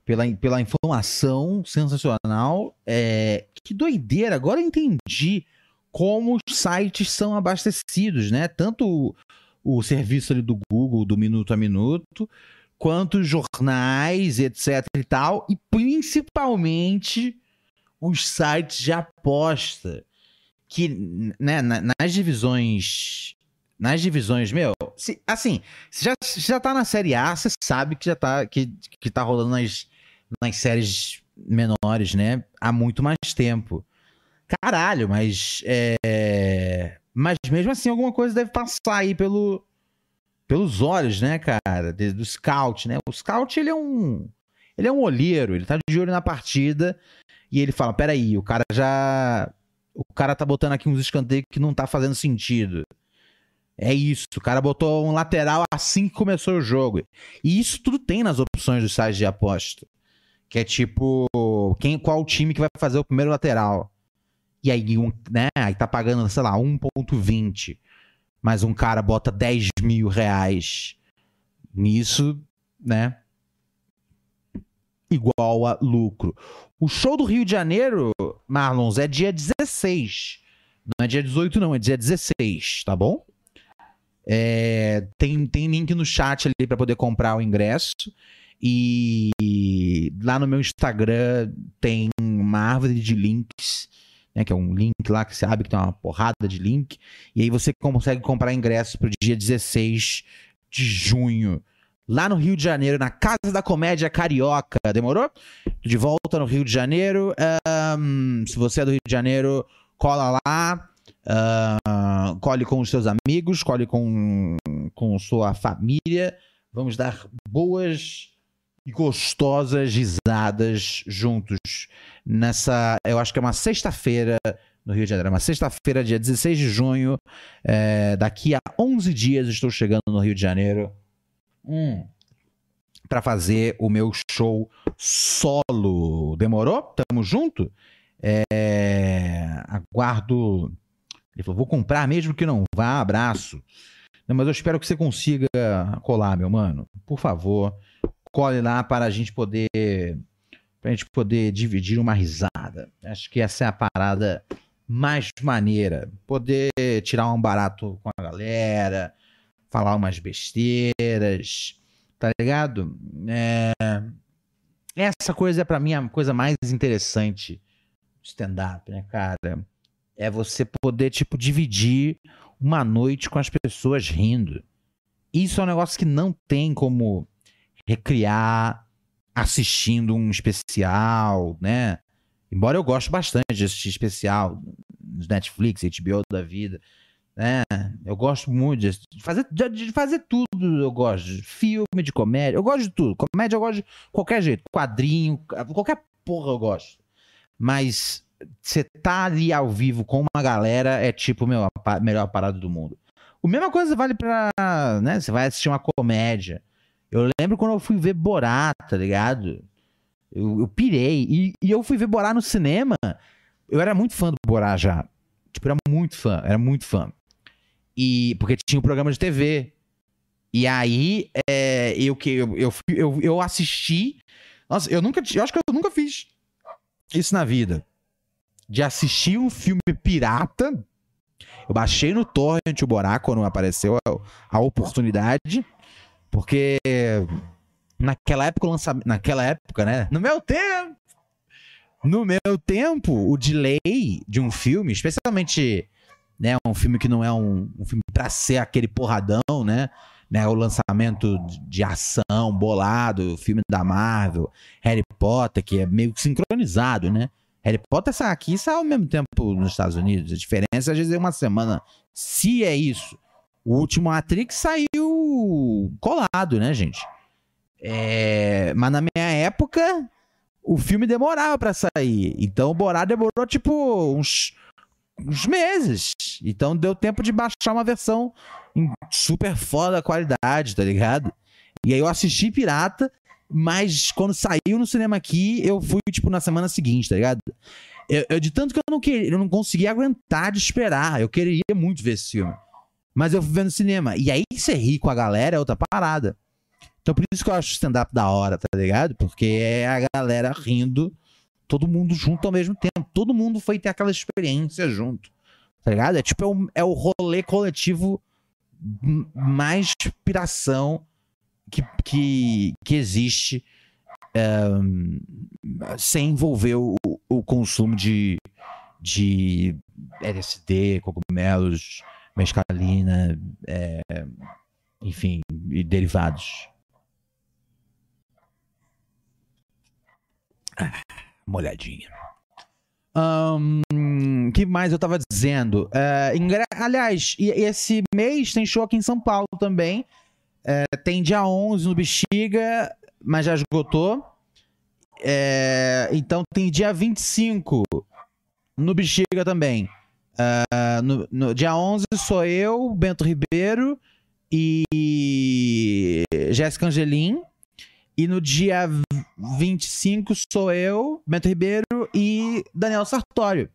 pela, pela informação sensacional. É, que doideira, agora eu entendi como os sites são abastecidos, né? Tanto o, o serviço ali do Google, do Minuto a Minuto, quanto os jornais, etc e tal, e principalmente os sites de aposta. Que, né, nas divisões nas divisões, meu, se, assim, se já, se já tá na Série A, você sabe que já tá, que, que tá rolando nas, nas séries menores, né? Há muito mais tempo. Caralho, mas. É... Mas mesmo assim, alguma coisa deve passar aí pelo, pelos olhos, né, cara? Do scout, né? O scout, ele é um. Ele é um olheiro, ele tá de olho na partida e ele fala: peraí, o cara já. O cara tá botando aqui uns escanteios que não tá fazendo sentido. É isso, o cara botou um lateral assim que começou o jogo. E isso tudo tem nas opções dos sites de aposta. Que é tipo, quem, qual time que vai fazer o primeiro lateral. E aí, um, né, aí tá pagando, sei lá, 1,20. Mas um cara bota 10 mil reais nisso, né? Igual a lucro. O show do Rio de Janeiro, Marlons, é dia 16. Não é dia 18, não, é dia 16, tá bom? É, tem, tem link no chat ali para poder comprar o ingresso. E lá no meu Instagram tem uma árvore de links, né, que é um link lá que você abre que tem uma porrada de link. E aí você consegue comprar ingresso para o dia 16 de junho. Lá no Rio de Janeiro, na Casa da Comédia Carioca. Demorou? De volta no Rio de Janeiro. Um, se você é do Rio de Janeiro, cola lá. Uh, colhe com os seus amigos, colhe com, com sua família. Vamos dar boas e gostosas risadas juntos nessa. Eu acho que é uma sexta-feira no Rio de Janeiro. É uma sexta-feira, dia 16 de junho. É, daqui a 11 dias estou chegando no Rio de Janeiro. Hum, para fazer o meu show solo. Demorou? Tamo junto? É, aguardo. Ele falou: vou comprar mesmo que não vá. Abraço. Não, mas eu espero que você consiga colar, meu mano. Por favor, cole lá para a gente poder. Pra gente poder dividir uma risada. Acho que essa é a parada mais maneira. Poder tirar um barato com a galera, falar umas besteiras, tá ligado? É... Essa coisa é para mim a coisa mais interessante do stand-up, né, cara? É você poder, tipo, dividir uma noite com as pessoas rindo. Isso é um negócio que não tem como recriar assistindo um especial, né? Embora eu goste bastante de assistir especial nos Netflix, HBO da vida, né? Eu gosto muito de fazer, de fazer tudo. Eu gosto de filme, de comédia. Eu gosto de tudo. Comédia eu gosto de qualquer jeito. Quadrinho, qualquer porra eu gosto. Mas você tá ali ao vivo com uma galera é tipo, meu, a melhor parada do mundo. A mesma coisa vale pra, né? Você vai assistir uma comédia. Eu lembro quando eu fui ver Borat, tá ligado? Eu, eu pirei. E, e, eu fui ver Borá no cinema. Eu era muito fã do Borá já. Tipo, era muito fã, era muito fã. E porque tinha um programa de TV. E aí, é, eu eu, eu, eu, eu assisti. Nossa, eu nunca. Eu acho que eu nunca fiz isso na vida. De assistir um filme pirata. Eu baixei no Torrent o Borá quando apareceu a, a oportunidade. Porque naquela época lançamento. Naquela época, né? No meu tempo! No meu tempo, o delay de um filme, especialmente né, um filme que não é um, um filme pra ser aquele porradão, né? né? O lançamento de ação bolado, o filme da Marvel, Harry Potter, que é meio sincronizado, né? Harry Potter sai aqui e sai ao mesmo tempo nos Estados Unidos. A diferença às vezes é uma semana. Se é isso. O último Matrix saiu colado, né, gente? É, mas na minha época, o filme demorava para sair. Então o Borá demorou tipo uns, uns meses. Então deu tempo de baixar uma versão em super foda qualidade, tá ligado? E aí eu assisti Pirata, mas quando saiu no cinema aqui, eu fui, tipo, na semana seguinte, tá ligado? Eu, eu, de tanto que eu não queria, eu não conseguia aguentar de esperar. Eu queria muito ver esse filme. Mas eu fui ver no cinema. E aí você ri com a galera é outra parada. Então por isso que eu acho stand-up da hora, tá ligado? Porque é a galera rindo, todo mundo junto ao mesmo tempo. Todo mundo foi ter aquela experiência junto. Tá ligado? É tipo, é o, é o rolê coletivo mais piração que, que, que existe um, sem envolver o, o consumo de, de LSD, cogumelos, mescalina, é, enfim, e derivados. uma olhadinha. Um, que mais eu tava dizendo? Uh. Aliás, esse mês tem show aqui em São Paulo também. Uh, tem dia 11 no Bexiga, mas já esgotou. Uh, então tem dia 25 no Bexiga também. Uh, no, no, dia 11 sou eu, Bento Ribeiro e Jéssica Angelim. E no dia 25 sou eu, Bento Ribeiro e Daniel Sartório.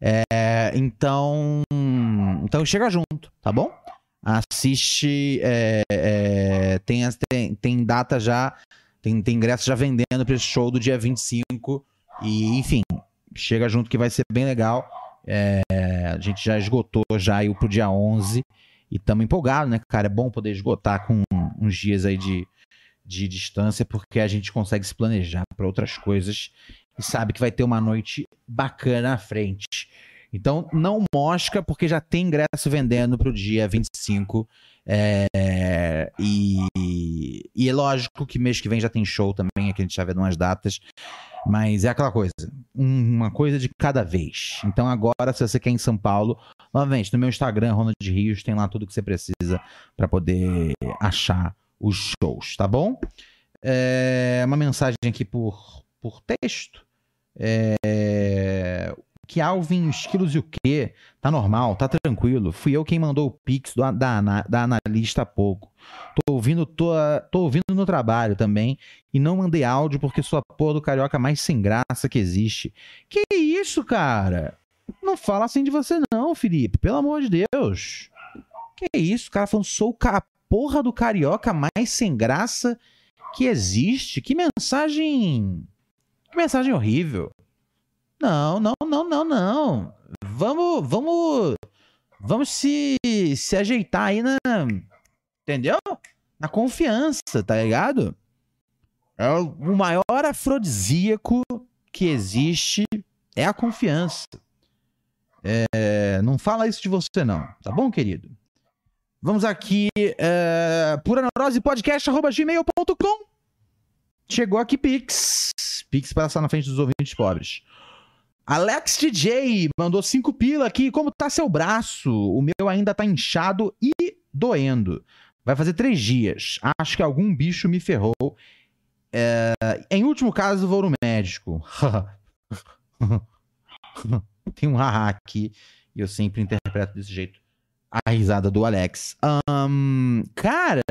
É, então, então chega junto, tá bom? Assiste, é, é, tem, tem, tem data já, tem, tem ingresso já vendendo para esse show do dia 25. E, enfim, chega junto que vai ser bem legal. É, a gente já esgotou já aí pro dia 11 e estamos empolgados, né, cara? É bom poder esgotar com uns dias aí de, de distância, porque a gente consegue se planejar para outras coisas e sabe que vai ter uma noite bacana à frente. Então, não mosca, porque já tem ingresso vendendo para o dia 25. É, e, e é lógico que mês que vem já tem show também que a gente já vê umas datas. Mas é aquela coisa, uma coisa de cada vez. Então agora, se você quer em São Paulo, novamente, no meu Instagram, Ronald Rios, tem lá tudo que você precisa para poder achar os shows, tá bom? É, uma mensagem aqui por, por texto. É, que Alvin, os quilos e o quê? Tá normal, tá tranquilo. Fui eu quem mandou o pix do, da, da analista há pouco. Tô ouvindo, tô, tô ouvindo no trabalho também e não mandei áudio porque sou a porra do carioca mais sem graça que existe. Que isso, cara? Não fala assim de você não, Felipe. Pelo amor de Deus. Que isso, cara falando sou a porra do carioca mais sem graça que existe. Que mensagem... Que mensagem horrível. Não, não, não, não, não. Vamos, vamos, vamos se, se ajeitar aí na, entendeu? Na confiança, tá ligado? É o maior afrodisíaco que existe é a confiança. É, não fala isso de você não, tá bom, querido? Vamos aqui, é, puranarosepodcast.gmail.com Chegou aqui Pix. Pix para estar na frente dos ouvintes pobres. Alex DJ mandou cinco pila aqui. Como tá seu braço? O meu ainda tá inchado e doendo. Vai fazer três dias. Acho que algum bicho me ferrou. É... Em último caso, vou no médico. Tem um haha aqui. E eu sempre interpreto desse jeito a risada do Alex. Um, cara,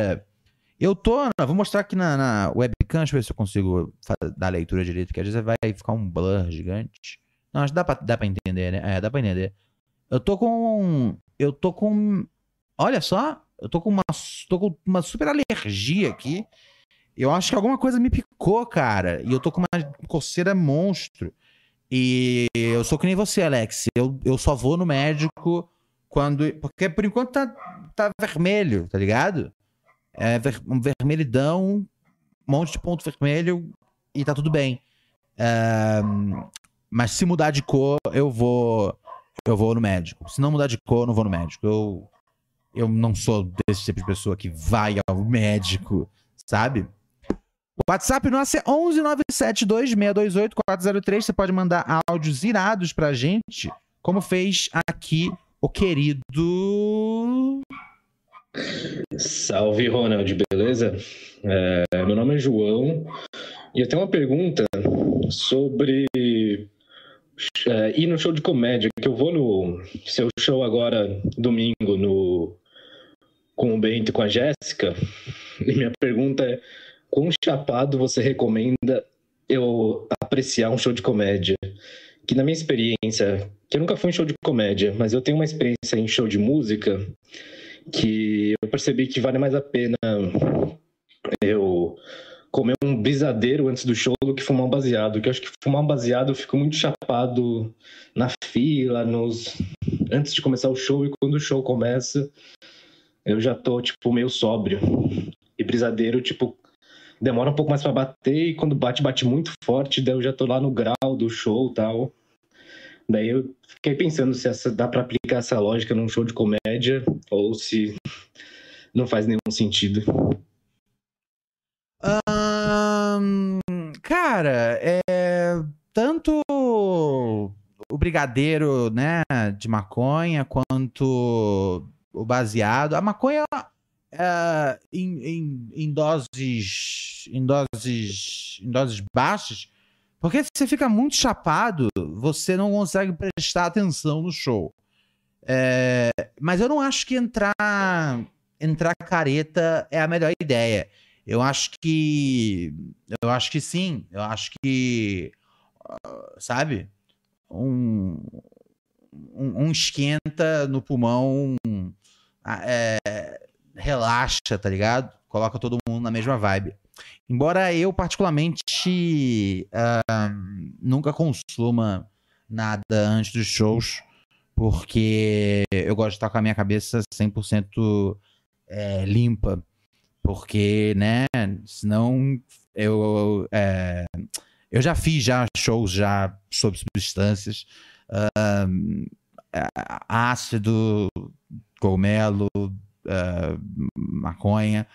eu tô. Vou mostrar aqui na, na webcam. Deixa eu ver se eu consigo dar a leitura direito, que às vezes vai ficar um blur gigante. Não, acho que dá pra, dá pra entender, né? É, dá pra entender. Eu tô com. Eu tô com. Olha só. Eu tô com uma. Tô com uma super alergia aqui. Eu acho que alguma coisa me picou, cara. E eu tô com uma coceira monstro. E eu sou que nem você, Alex. Eu, eu só vou no médico quando. Porque por enquanto tá, tá vermelho, tá ligado? É ver, um vermelhidão, um monte de ponto vermelho e tá tudo bem. É, mas se mudar de cor, eu vou. Eu vou no médico. Se não mudar de cor, eu não vou no médico. Eu, eu não sou desse tipo de pessoa que vai ao médico, sabe? O WhatsApp nosso é 11972-628-403. Você pode mandar áudios irados pra gente, como fez aqui o querido. Salve, Ronald, beleza? É, meu nome é João e eu tenho uma pergunta sobre é, ir no show de comédia, que eu vou no seu show agora, domingo, no com o Bento e com a Jéssica. E minha pergunta é: quão chapado você recomenda eu apreciar um show de comédia? Que na minha experiência, que eu nunca fui em show de comédia, mas eu tenho uma experiência em show de música que eu percebi que vale mais a pena eu comer um brisadeiro antes do show do que fumar um baseado. Que eu acho que fumar um baseado eu fico muito chapado na fila, nos antes de começar o show e quando o show começa, eu já tô tipo meio sóbrio. E brisadeiro, tipo, demora um pouco mais para bater e quando bate bate muito forte, daí eu já tô lá no grau do show, tal. Daí eu fiquei pensando se essa, dá para aplicar essa lógica num show de comédia ou se não faz nenhum sentido. Cara, é tanto o brigadeiro, né, de maconha quanto o baseado. A maconha é, em, em, em, doses em doses em doses baixas, porque você fica muito chapado, você não consegue prestar atenção no show. É, mas eu não acho que entrar entrar careta é a melhor ideia. Eu acho que. Eu acho que sim. Eu acho que. Sabe? Um, um, um esquenta no pulmão. É, relaxa, tá ligado? Coloca todo mundo na mesma vibe. Embora eu, particularmente, uh, nunca consuma nada antes dos shows, porque eu gosto de estar com a minha cabeça 100% é, limpa porque, né, senão eu, é, eu já fiz já shows já sobre substâncias, uh, ácido, cogumelo, uh, maconha,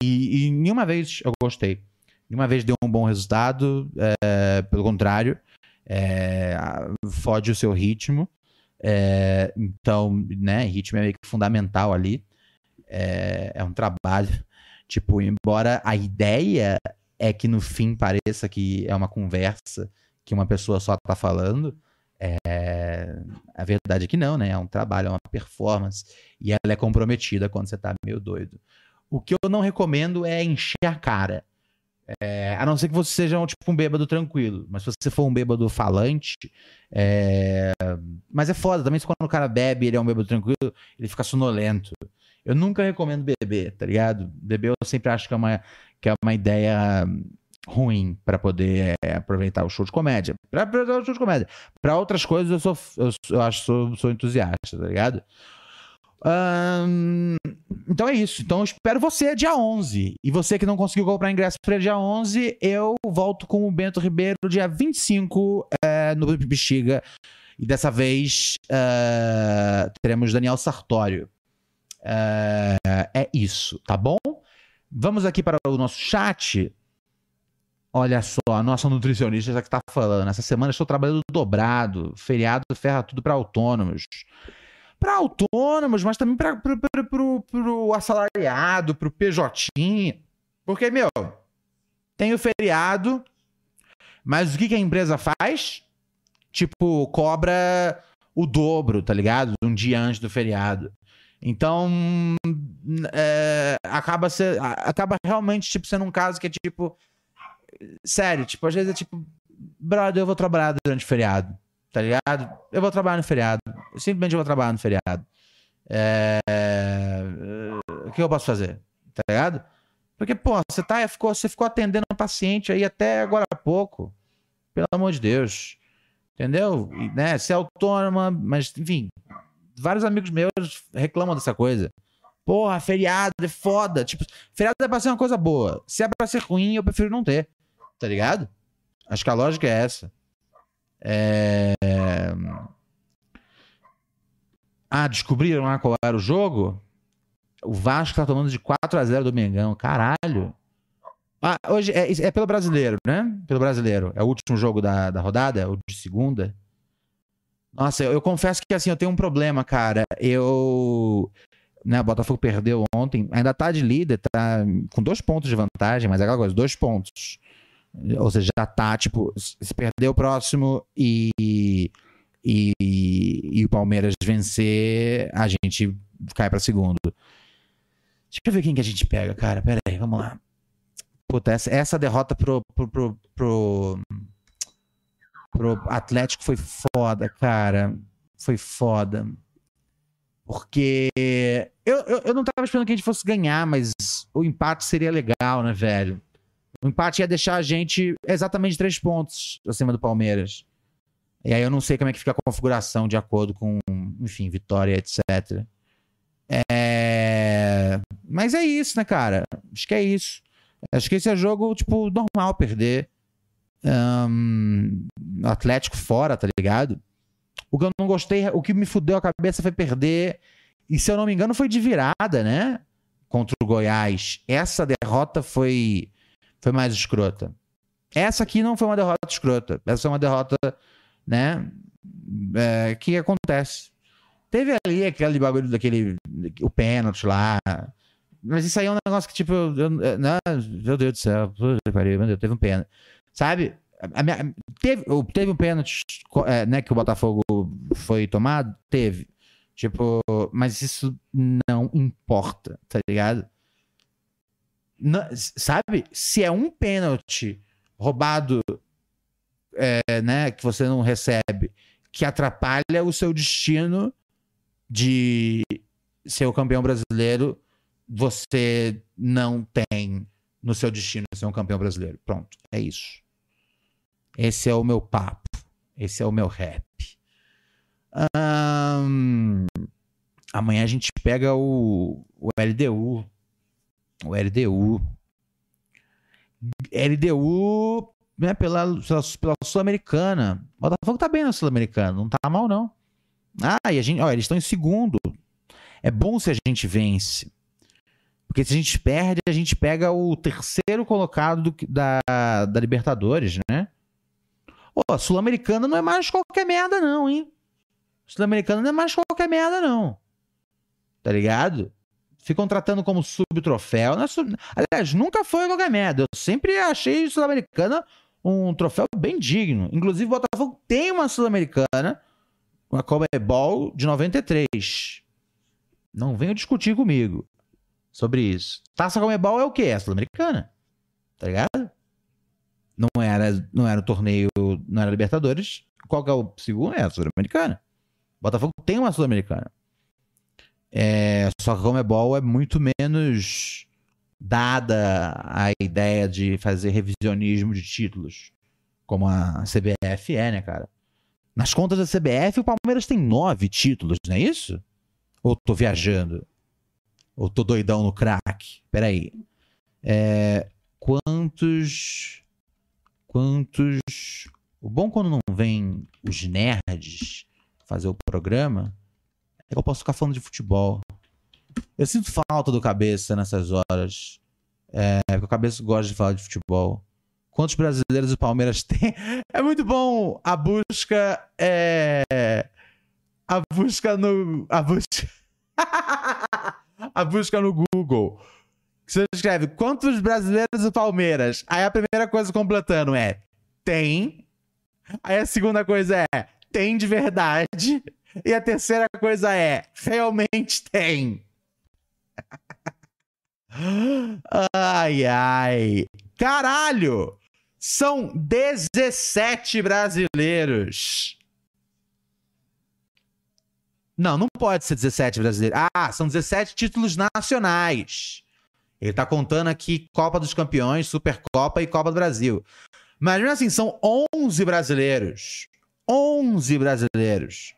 e, e nenhuma vez eu gostei. Nenhuma vez deu um bom resultado. É, pelo contrário, fode o seu ritmo. Então, né, ritmo é meio que fundamental ali. É, é um trabalho. Tipo, embora a ideia é que no fim pareça que é uma conversa que uma pessoa só tá falando, é... a verdade é que não, né? É um trabalho, é uma performance. E ela é comprometida quando você tá meio doido. O que eu não recomendo é encher a cara. É, a não ser que você seja um, tipo um bêbado tranquilo. Mas se você for um bêbado falante. É... Mas é foda também quando o cara bebe ele é um bêbado tranquilo, ele fica sonolento. Eu nunca recomendo beber, tá ligado? Beber eu sempre acho que é uma, que é uma ideia ruim para poder é, aproveitar o show de comédia. Para aproveitar o show de comédia. Para outras coisas eu sou eu, eu acho sou, sou entusiasta, tá ligado? então é isso. Então eu espero você dia 11. E você que não conseguiu comprar ingresso para dia 11, eu volto com o Bento Ribeiro dia 25 é, no Bexiga. E dessa vez uh, teremos Daniel Sartório. Uh, é isso, tá bom? Vamos aqui para o nosso chat. Olha só, a nossa nutricionista já que está falando. Essa semana estou trabalhando dobrado. Feriado ferra tudo para autônomos. Para autônomos, mas também para o assalariado, para o PJ. Porque, meu, tem o feriado, mas o que, que a empresa faz? Tipo, cobra o dobro, tá ligado? Um dia antes do feriado. Então, é, acaba, ser, acaba realmente tipo, sendo um caso que é tipo. Sério, tipo, às vezes é tipo, brother, eu vou trabalhar durante o feriado, tá ligado? Eu vou trabalhar no feriado. Eu simplesmente vou trabalhar no feriado. É, o que eu posso fazer? Tá ligado? Porque, pô, você, tá, ficou, você ficou atendendo um paciente aí até agora há pouco. Pelo amor de Deus. Entendeu? E, né? Você é autônoma, mas, enfim, vários amigos meus reclamam dessa coisa. Porra, feriado é foda. Tipo, feriado é pra ser uma coisa boa. Se é pra ser ruim, eu prefiro não ter. Tá ligado? Acho que a lógica é essa. É... Ah, descobriram lá qual era o jogo? O Vasco tá tomando de 4 a 0 do Mengão. Caralho. Ah, hoje é, é pelo brasileiro, né? Pelo brasileiro. É o último jogo da, da rodada? É o de segunda? Nossa, eu, eu, confesso que assim, eu tenho um problema, cara. Eu. Né, o Botafogo perdeu ontem, ainda tá de líder, tá com dois pontos de vantagem, mas é aquela coisa, dois pontos. Ou seja, já tá, tipo, se perder o próximo e, e, e o Palmeiras vencer, a gente cai pra segundo. Deixa eu ver quem que a gente pega, cara. Pera aí, vamos lá. Puta, essa, essa derrota pro, pro, pro, pro pro Atlético foi foda, cara. Foi foda. Porque eu, eu, eu, não tava esperando que a gente fosse ganhar, mas o empate seria legal, né, velho? O empate ia deixar a gente exatamente três pontos acima do Palmeiras. E aí eu não sei como é que fica a configuração de acordo com, enfim, vitória, etc. É... Mas é isso, né, cara? Acho que é isso. Acho que esse é jogo, tipo, normal perder. Um, Atlético fora, tá ligado? O que eu não gostei, o que me fudeu a cabeça foi perder. E se eu não me engano, foi de virada, né? Contra o Goiás. Essa derrota foi, foi mais escrota. Essa aqui não foi uma derrota escrota. Essa é uma derrota, né? É, que acontece. Teve ali aquele bagulho daquele. O pênalti lá. Mas isso aí é um negócio que, tipo, eu, eu, não, meu Deus do céu, meu Deus, teve um pênalti. Sabe? Minha, teve, teve um pênalti é, né, que o Botafogo foi tomado? Teve. Tipo, mas isso não importa, tá ligado? Não, sabe? Se é um pênalti roubado, é, né, que você não recebe, que atrapalha o seu destino de ser o campeão brasileiro, você não tem no seu destino ser um campeão brasileiro. Pronto, é isso. Esse é o meu papo. Esse é o meu rap. Um, amanhã a gente pega o, o LDU. O LDU. LDU né, pela, pela Sul-Americana. O Botafogo tá bem na Sul-Americana, não tá mal, não. Ah, e a gente, ó, eles estão em segundo. É bom se a gente vence. Porque se a gente perde, a gente pega o terceiro colocado do, da, da Libertadores, né? A Sul-Americana não é mais qualquer merda, não, hein? Sul-Americana não é mais qualquer merda, não. Tá ligado? Ficam tratando como subtroféu. É sub... Aliás, nunca foi qualquer merda. Eu sempre achei Sul-Americana um troféu bem digno. Inclusive, o Botafogo tem uma Sul-Americana, uma Comebol de 93. Não venha discutir comigo sobre isso. Taça Comebol é o quê? É Sul-Americana. Tá ligado? Não era, não era o torneio, não era Libertadores. Qual que é o segundo? É a Sul-Americana. Botafogo tem uma Sul-Americana. É, só que a Comebol é muito menos dada a ideia de fazer revisionismo de títulos, como a CBF é, né, cara? Nas contas da CBF, o Palmeiras tem nove títulos, não é isso? Ou tô viajando? Ou tô doidão no crack? Peraí. É, quantos. Quantos. O bom quando não vem os nerds fazer o programa é que eu posso ficar falando de futebol. Eu sinto falta do cabeça nessas horas. É, porque o cabeça gosta de falar de futebol. Quantos brasileiros o Palmeiras tem? É muito bom a busca. É, a busca no. A busca. a busca no Google. Você escreve quantos brasileiros o Palmeiras? Aí a primeira coisa completando é tem. Aí a segunda coisa é tem de verdade. E a terceira coisa é realmente tem. ai, ai. Caralho! São 17 brasileiros. Não, não pode ser 17 brasileiros. Ah, são 17 títulos nacionais. Ele tá contando aqui Copa dos Campeões, Supercopa e Copa do Brasil. Mas assim, são 11 brasileiros. 11 brasileiros.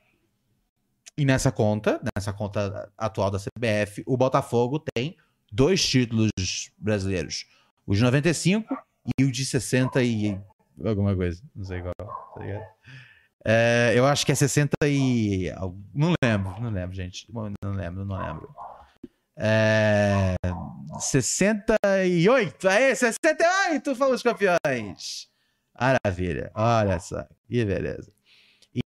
E nessa conta, nessa conta atual da CBF, o Botafogo tem dois títulos brasileiros. O de 95 e o de 60 e alguma coisa. Não sei qual. Tá? É, eu acho que é 60 e. Não lembro, não lembro, gente. Não lembro, não lembro. É, 68! Aê, 68! Fomos campeões! Maravilha, olha só, que beleza.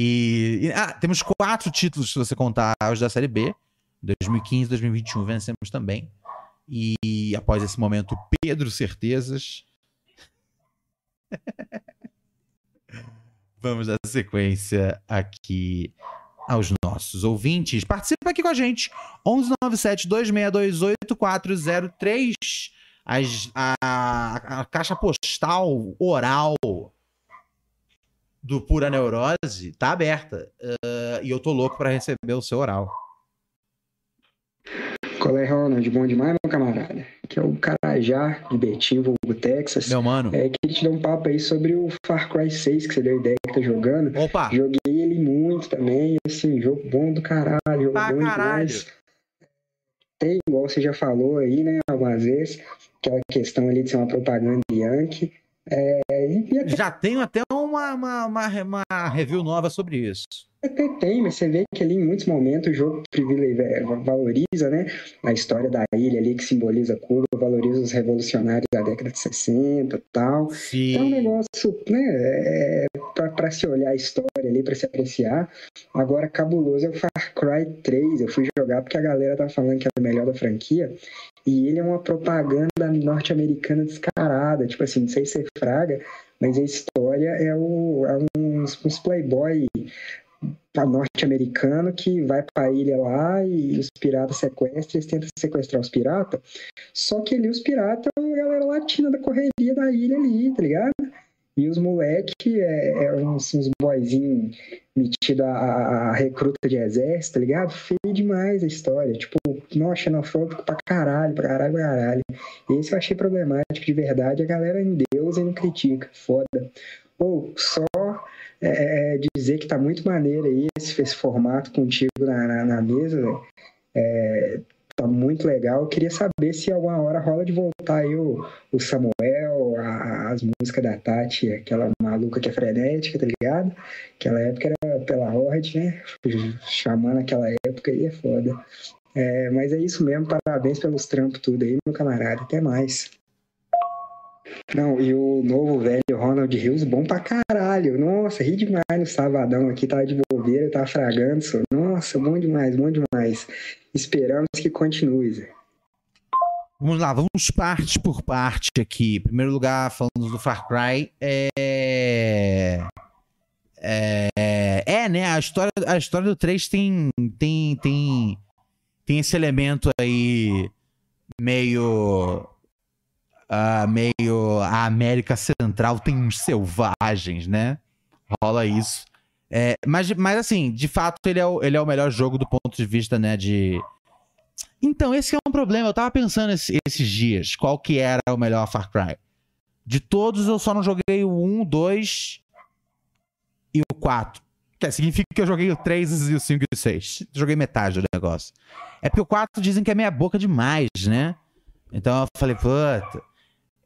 E, e ah, temos quatro títulos, se você contar os da Série B. 2015, 2021 vencemos também. E após esse momento, Pedro Certezas. Vamos dar sequência aqui aos nossos ouvintes. Participa aqui com a gente. 1197-2628-403. As, a, a, caixa postal oral do Pura Neurose tá aberta. Uh, e eu tô louco para receber o seu oral. Qual é, Ronald? Bom demais, meu camarada? Que é o Carajá de Betim, vulgo Texas. Meu mano. É, queria te dar um papo aí sobre o Far Cry 6, que você deu ideia que tá jogando. Opa! Joguei também, assim, jogo bom do caralho, jogo pra bom caralho. demais. Tem, igual você já falou aí, né, algumas vezes, aquela questão ali de ser uma propaganda Yankee. É, até... Já tenho até uma, uma, uma, uma review nova sobre isso. Até tem, mas você vê que ali em muitos momentos o jogo privilegia, valoriza né, a história da ilha ali que simboliza Cuba, valoriza os revolucionários da década de 60 e tal. Sim. Então é um negócio né, é, para se olhar a história ali, para se apreciar. Agora, cabuloso é o Far Cry 3. Eu fui jogar porque a galera tava falando que era o melhor da franquia. E ele é uma propaganda norte-americana descarada. Tipo assim, não sei se é fraga, mas a história é, o, é uns, uns playboy norte-americano que vai para a ilha lá e os piratas sequestram, eles tentam sequestrar os piratas. Só que ali os piratas é a galera latina da correria da ilha ali, tá ligado? E os moleque é, é uns, uns boyzinhos metidos a, a, recruta de exército, tá ligado? Feio demais a história. Tipo, não xenofóbico pra caralho, pra caralho, pra caralho. Esse eu achei problemático de verdade. A galera em Deus e não critica. Foda. Ou só é, é, dizer que tá muito maneiro aí esse, esse formato contigo na, na, na mesa. É, tá muito legal. Eu queria saber se alguma hora rola de voltar aí o, o Samuel, a, as músicas da Tati, aquela maluca que é frenética, tá ligado? Aquela época era pela Horde, né? Chamando aquela época aí é foda. É, mas é isso mesmo, parabéns pelos trampos tudo aí, meu camarada. Até mais. Não, e o novo velho Ronald Hills, bom pra caralho. Nossa, ri demais no sabadão aqui, tava de bobeira, tava fragando. Só. Nossa, bom demais, bom demais. Esperamos que continue, Zé. Vamos lá, vamos parte por parte aqui. Em primeiro lugar, falando do Far Cry, é. É, é né? A história, a história do 3 tem, tem, tem, tem esse elemento aí meio. Uh, meio. A América Central tem uns selvagens, né? Rola isso. É, mas, mas assim, de fato, ele é, o, ele é o melhor jogo do ponto de vista, né? De então, esse é um problema. Eu tava pensando esse, esses dias qual que era o melhor Far Cry. De todos, eu só não joguei o 1, 2 e o 4. Que significa que eu joguei o 3 e o 5 e o 6. Joguei metade do negócio. É porque o 4 dizem que é meia boca demais, né? Então eu falei, puta.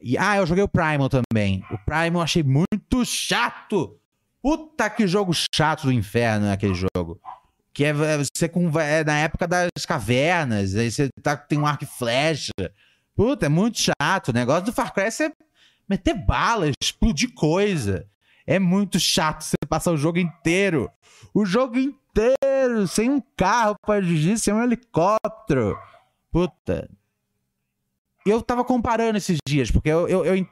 E, ah, eu joguei o Primal também. O Primal eu achei muito chato. Puta que jogo chato do inferno aquele jogo. Que é, é você é na época das cavernas, aí você tá, tem um arco e flecha. Puta, é muito chato. O negócio do Far Cry é você meter bala, explodir coisa. É muito chato você passar o jogo inteiro. O jogo inteiro, sem um carro pra dirigir, sem um helicóptero. Puta. Eu tava comparando esses dias, porque eu, eu, eu,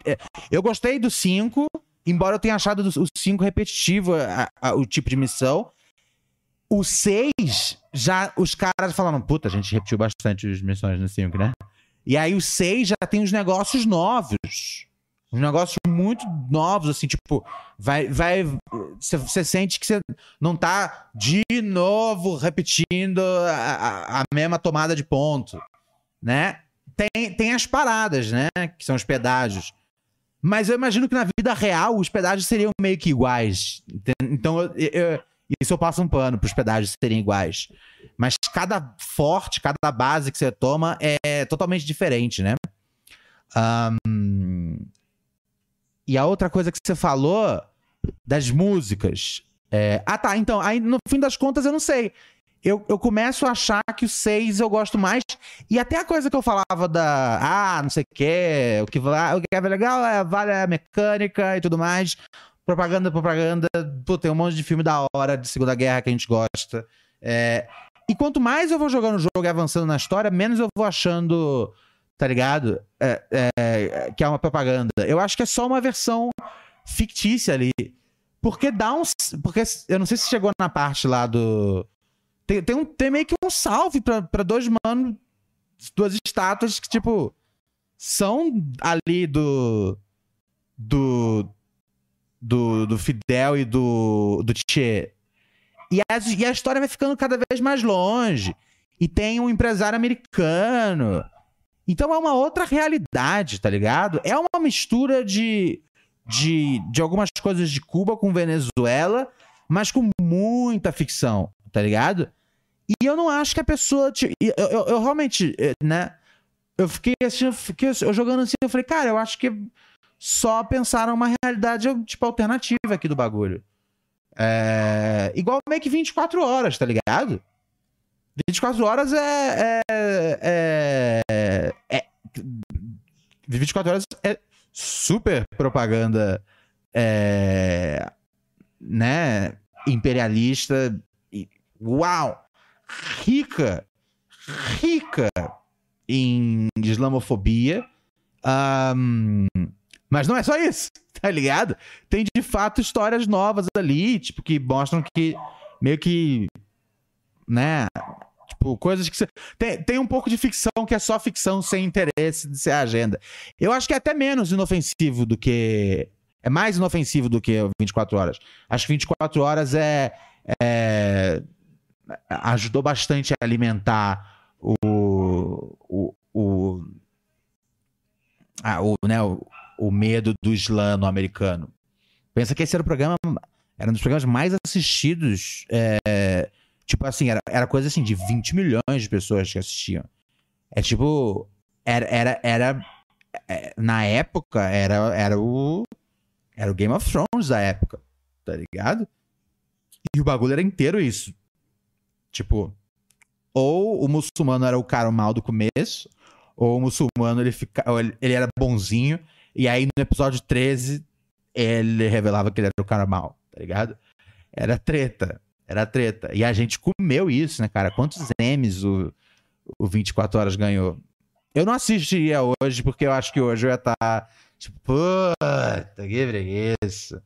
eu gostei do 5, embora eu tenha achado o 5 repetitivo a, a, o tipo de missão. O 6, já os caras falaram, puta, a gente repetiu bastante as missões no 5, né? E aí o 6 já tem os negócios novos. Uns negócios muito novos, assim, tipo, vai. vai Você sente que você não tá de novo repetindo a, a, a, mesma tomada de ponto, né? Tem, tem as paradas, né? Que são os pedágios. Mas eu imagino que na vida real os pedágios seriam meio que iguais. Então eu, eu, isso eu passo um pano para os pedágios serem iguais. Mas cada forte, cada base que você toma é totalmente diferente, né? Um... E a outra coisa que você falou das músicas. É... Ah, tá. Então, aí no fim das contas eu não sei. Eu, eu começo a achar que o 6 eu gosto mais. E até a coisa que eu falava da. Ah, não sei o quê. O que, o que é legal é vale a mecânica e tudo mais. Propaganda, propaganda. Pô, tem um monte de filme da hora de Segunda Guerra que a gente gosta. É... E quanto mais eu vou jogando o jogo e avançando na história, menos eu vou achando, tá ligado? É, é, que é uma propaganda. Eu acho que é só uma versão fictícia ali. Porque dá uns. Porque eu não sei se chegou na parte lá do. Tem, tem, um, tem meio que um salve pra, dois manos, duas estátuas que, tipo, são ali do. Do do, do Fidel e do, do Che. E a, e a história vai ficando cada vez mais longe. E tem um empresário americano. Então é uma outra realidade, tá ligado? É uma mistura de, de, de algumas coisas de Cuba com Venezuela, mas com muita ficção, tá ligado? E eu não acho que a pessoa. Eu, eu, eu realmente, eh, né? Eu fiquei eu, fiquei, eu jogando assim, eu falei, cara, eu acho que só pensaram uma realidade, tipo, alternativa aqui do bagulho. É... Igual meio que 24 horas, tá ligado? 24 horas é. é, é, é 24 horas é super propaganda. É, né? Imperialista. Uau! Rica! Rica em islamofobia. Um, mas não é só isso, tá ligado? Tem de fato histórias novas ali, tipo, que mostram que meio que. Né? Tipo, coisas que você. Tem, tem um pouco de ficção que é só ficção sem interesse de ser agenda. Eu acho que é até menos inofensivo do que. É mais inofensivo do que 24 horas. Acho que 24 horas é. é ajudou bastante a alimentar o. o, o, ah, o, né, o, o medo do Islã no americano. Pensa que esse era o programa, era um dos programas mais assistidos. É, tipo assim, era, era coisa assim de 20 milhões de pessoas que assistiam. É tipo. Era. era, era é, na época, era, era o. Era o Game of Thrones da época. Tá ligado? E o bagulho era inteiro isso. Tipo. ou o muçulmano era o cara mal do começo, ou o muçulmano ele, fica, ele, era bonzinho, e aí no episódio 13 ele revelava que ele era o cara mal, tá ligado? Era treta, era treta. E a gente comeu isso, né, cara? Quantos M's o, o 24 Horas ganhou? Eu não assistiria hoje, porque eu acho que hoje eu ia estar, tá, tipo, puta, que preguiça,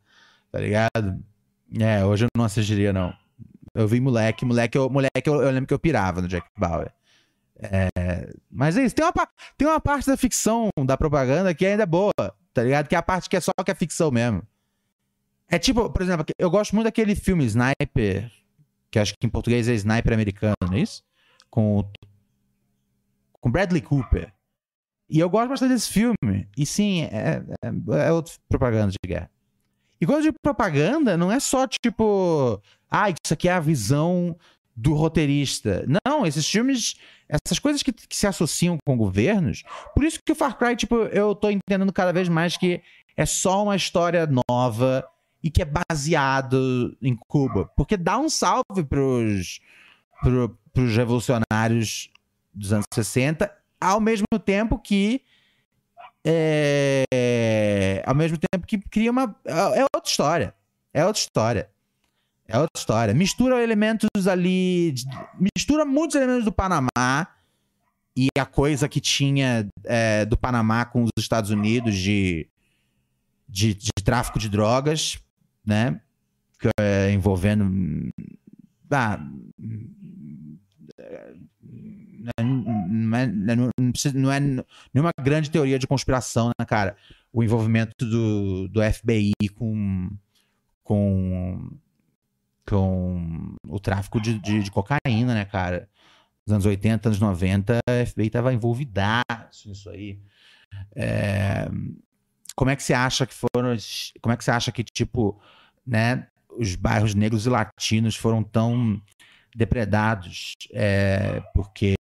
tá ligado? É, hoje eu não assistiria, não. Eu vi moleque, moleque, eu, moleque eu, eu lembro que eu pirava no Jack Bauer. É, mas é isso, tem uma, tem uma parte da ficção, da propaganda que ainda é boa, tá ligado? Que é a parte que é só que é ficção mesmo. É tipo, por exemplo, eu gosto muito daquele filme Sniper, que acho que em português é Sniper americano, não é isso? Com, com Bradley Cooper. E eu gosto bastante desse filme. E sim, é, é, é outra propaganda de guerra. E quando eu digo propaganda, não é só tipo, ah, isso aqui é a visão do roteirista. Não, esses filmes, essas coisas que, que, se associam com governos. Por isso que o Far Cry, tipo, eu tô entendendo cada vez mais que é só uma história nova e que é baseado em Cuba. Porque dá um salve pros, pro, pros revolucionários dos anos 60, ao mesmo tempo que é, ao mesmo tempo que cria uma. É, outra história. É outra história. É outra história. Mistura elementos ali. Mistura muitos elementos do Panamá e a coisa que tinha é, do Panamá com os Estados Unidos de, de, de tráfico de drogas, né? É, envolvendo. Ah, não é, não é nenhuma grande teoria de conspiração, né, cara? O envolvimento do, do FBI com, com, com o tráfico de, de, de cocaína, né, cara? Nos anos 80, anos 90, a FBI tava envolvidaço nisso aí. É, como é que você acha que foram. Como é que você acha que, tipo, né, os bairros negros e latinos foram tão depredados, é, porque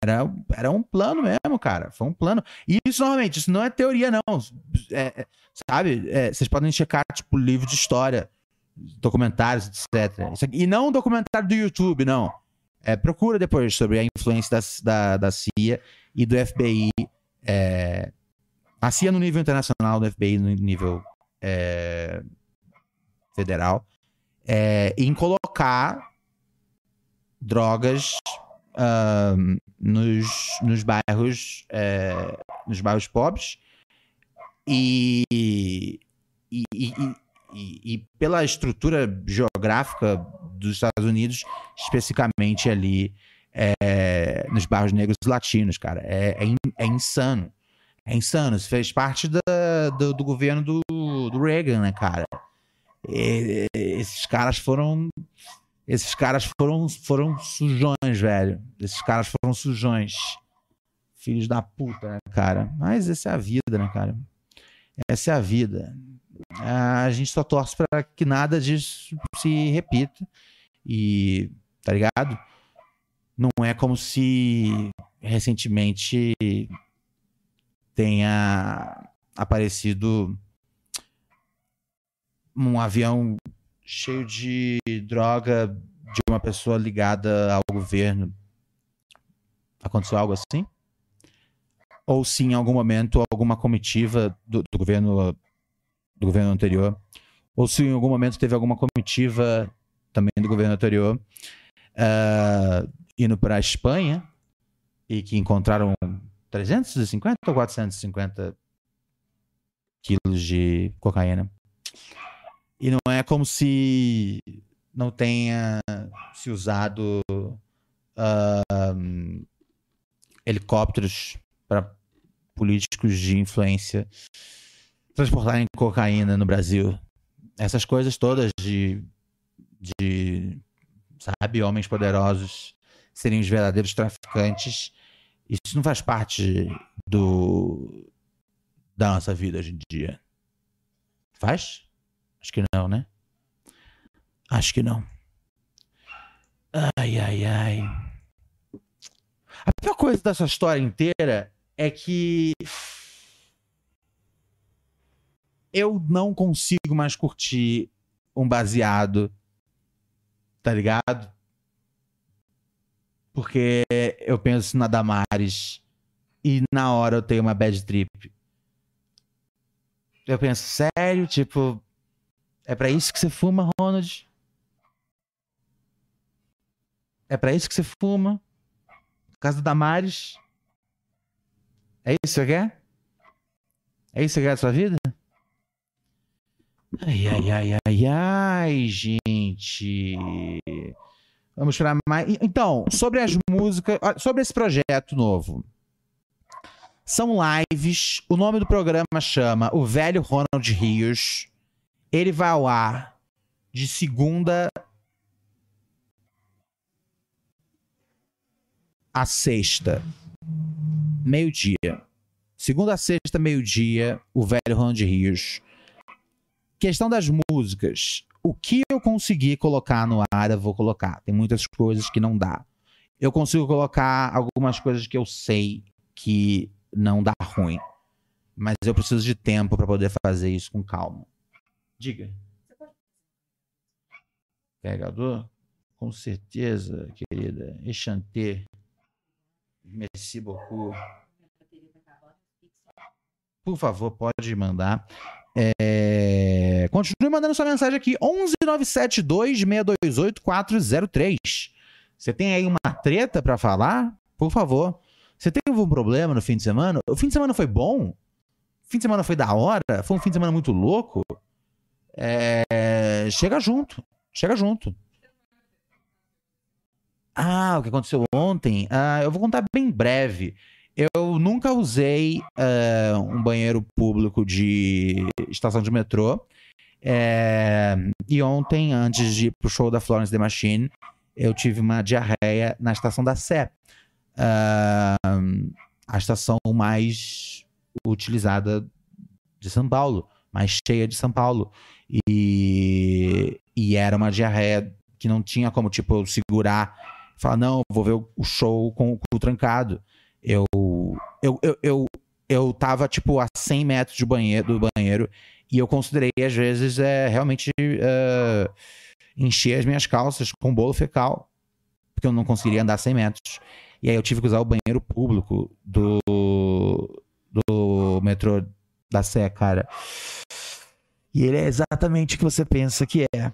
era, era um plano mesmo, cara. Foi um plano. E isso, normalmente, isso não é teoria, não. É, é, sabe? É, vocês podem checar, tipo, livro de história, documentários, etc. E não um documentário do YouTube, não. É, procura depois sobre a influência da, da, da CIA e do FBI. É, a CIA no nível internacional, do FBI no nível é, federal é, em colocar drogas uh, nos, nos bairros é, nos bairros pobres e, e, e, e, pela estrutura geográfica dos Estados Unidos, especificamente ali é, nos bairros negros latinos, cara. É, é, é, insano. É insano. Isso fez parte da, do, do governo do, do Reagan, né, cara? Esses caras foram. Esses caras foram, foram sujões, velho. Esses caras foram sujões. Filhos da puta, né, cara? Mas essa é a vida, né, cara? Essa é a vida. A gente só torce para que nada disso se repita. E, tá ligado? Não é como se recentemente tenha aparecido um avião cheio de droga de uma pessoa ligada ao governo. Aconteceu algo assim? Ou se em algum momento alguma comitiva do, do governo do governo anterior, ou se em algum momento teve alguma comitiva também do governo anterior uh, indo para a Espanha e que encontraram 350 ou 450 quilos de cocaína. E não é como se não tenha se usado uh, helicópteros para políticos de influência transportarem cocaína no Brasil. Essas coisas todas de, de sabe, homens poderosos serem os verdadeiros traficantes, isso não faz parte do da nossa vida hoje em dia. Faz? Acho que não, né? Acho que não. Ai, ai, ai. A pior coisa dessa história inteira é que eu não consigo mais curtir um baseado, tá ligado? Porque eu penso na Damares e na hora eu tenho uma bad trip. Eu penso, sério? Tipo, é para isso que você fuma, Ronald? É para isso que você fuma? Por causa da Damares? É isso que você quer? É isso que você quer da sua vida? Ai, ai, ai, ai, ai, gente. Vamos para mais. Então, sobre as músicas. Sobre esse projeto novo. São lives. O nome do programa chama O Velho Ronald Rios. Ele vai ao ar de segunda a sexta, meio-dia. Segunda a sexta, meio-dia, o velho Ronald Rios. Questão das músicas. O que eu consegui colocar no ar, eu vou colocar. Tem muitas coisas que não dá. Eu consigo colocar algumas coisas que eu sei que não dá ruim. Mas eu preciso de tempo para poder fazer isso com calma. Diga. Pegador? Com certeza, querida. Echanté. Merci beaucoup. Por favor, pode mandar. É... Continue mandando sua mensagem aqui. 11972-628-403. Você tem aí uma treta para falar? Por favor. Você teve algum problema no fim de semana? O fim de semana foi bom? O fim de semana foi da hora? Foi um fim de semana muito louco? É... Chega junto. Chega junto. Ah, o que aconteceu ontem? Ah, eu vou contar bem breve. Eu nunca usei uh, um banheiro público de estação de metrô. É... E ontem, antes de ir pro show da Florence The Machine, eu tive uma diarreia na estação da Sé uh, a estação mais utilizada de São Paulo, mais cheia de São Paulo. E, e era uma diarreia que não tinha como, tipo, eu segurar falar, não, vou ver o show com o cu trancado. Eu, eu, eu, eu, eu tava, tipo, a 100 metros do banheiro, do banheiro e eu considerei, às vezes, é, realmente uh, encher as minhas calças com bolo fecal, porque eu não conseguiria andar 100 metros. E aí eu tive que usar o banheiro público do, do metrô da Sé, cara. E ele é exatamente o que você pensa que é,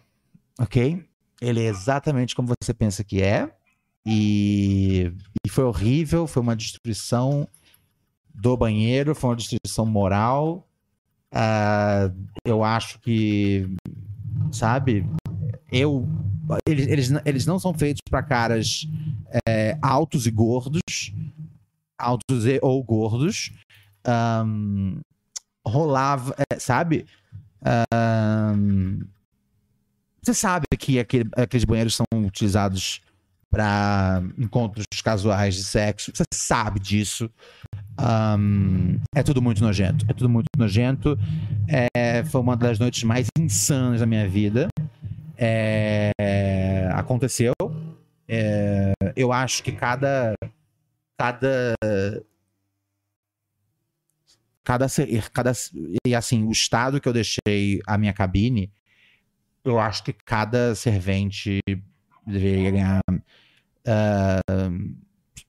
ok? Ele é exatamente como você pensa que é. E, e foi horrível, foi uma destruição do banheiro, foi uma destruição moral. Uh, eu acho que, sabe, eu eles, eles, eles não são feitos para caras é, altos e gordos, altos e, ou gordos. Um, rolava, é, sabe? Um, você sabe que aquele, aqueles banheiros são utilizados para encontros casuais de sexo. Você sabe disso. Um, é tudo muito nojento. É tudo muito nojento. É, foi uma das noites mais insanas da minha vida. É, aconteceu. É, eu acho que cada. Cada. Cada, cada. E assim, o estado que eu deixei a minha cabine, eu acho que cada servente deveria ganhar uh, ah,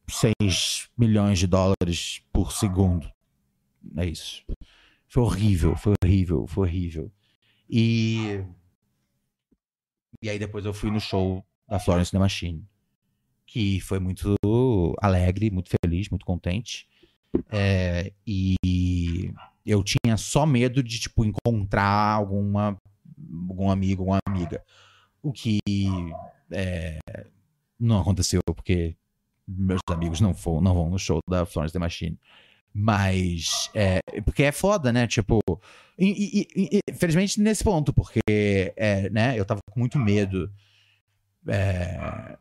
6 milhões de dólares por segundo. É isso. Foi horrível, foi horrível, foi horrível. E e aí depois eu fui no show da Florence The Machine, que foi muito alegre, muito feliz, muito contente. É, e eu tinha só medo de, tipo, encontrar alguma, algum amigo, alguma amiga. O que é, não aconteceu, porque meus amigos não, for, não vão no show da Florence The Machine. Mas, é, porque é foda, né? Tipo, e, e, e, felizmente nesse ponto, porque, é, né, eu tava com muito medo. É,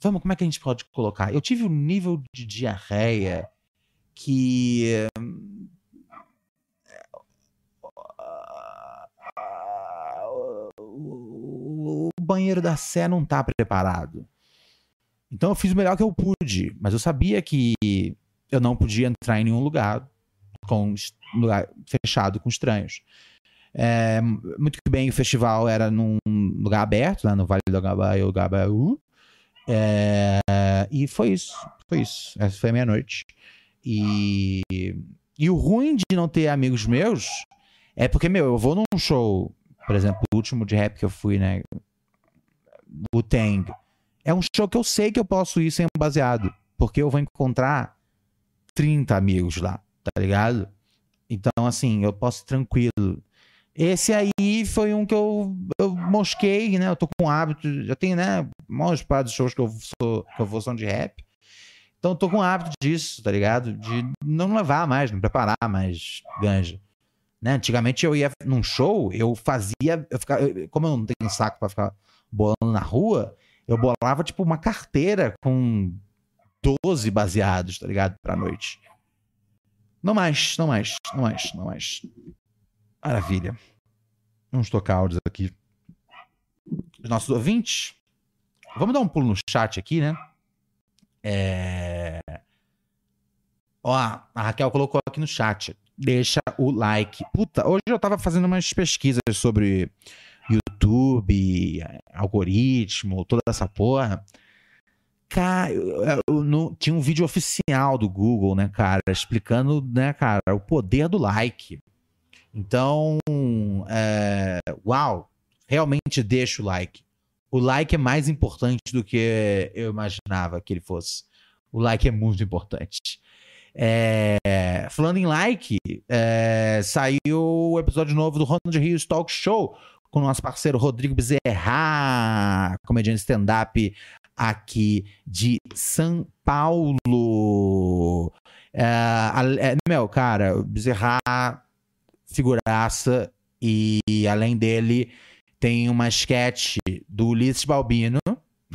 vamos, como é que a gente pode colocar? Eu tive um nível de diarreia que. O banheiro da Sé não tá preparado. Então eu fiz o melhor que eu pude, mas eu sabia que eu não podia entrar em nenhum lugar com lugar fechado com estranhos. É, muito bem, o festival era num lugar aberto, lá no Vale do Gabaú, É, e foi isso. Foi isso. Essa foi a meia-noite. E, e o ruim de não ter amigos meus é porque, meu, eu vou num show, por exemplo, o último de rap que eu fui, né? O Tang. É um show que eu sei que eu posso ir sem baseado. Porque eu vou encontrar 30 amigos lá, tá ligado? Então, assim, eu posso ir tranquilo. Esse aí foi um que eu, eu mosquei, né? Eu tô com hábito, já tenho, né? Maiores partes dos shows que eu, sou, que eu vou são de rap. Então tô com hábito disso, tá ligado? De não levar mais, não preparar mais ganja. Né? Antigamente eu ia num show, eu fazia. Eu ficava, eu, como eu não tenho saco pra ficar bolando na rua, eu bolava tipo uma carteira com 12 baseados, tá ligado? Pra noite. Não mais, não mais, não mais, não mais. Maravilha. Vamos tocar áudios aqui. Os nossos ouvintes. Vamos dar um pulo no chat aqui, né? É... Ó, a Raquel colocou aqui no chat. Deixa o like. Puta, hoje eu tava fazendo umas pesquisas sobre YouTube, algoritmo, toda essa porra. Cara, eu, eu, não, tinha um vídeo oficial do Google, né, cara, explicando, né, cara, o poder do like. Então, é, uau, realmente deixa o like. O like é mais importante do que eu imaginava que ele fosse. O like é muito importante. É, falando em like, é, saiu o episódio novo do Ronald Rios Talk Show com o nosso parceiro Rodrigo Bezerra, comediante stand-up aqui de São Paulo. É, é, meu, cara, Bezerra figuraça. E além dele, tem uma sketch do Ulisses Balbino,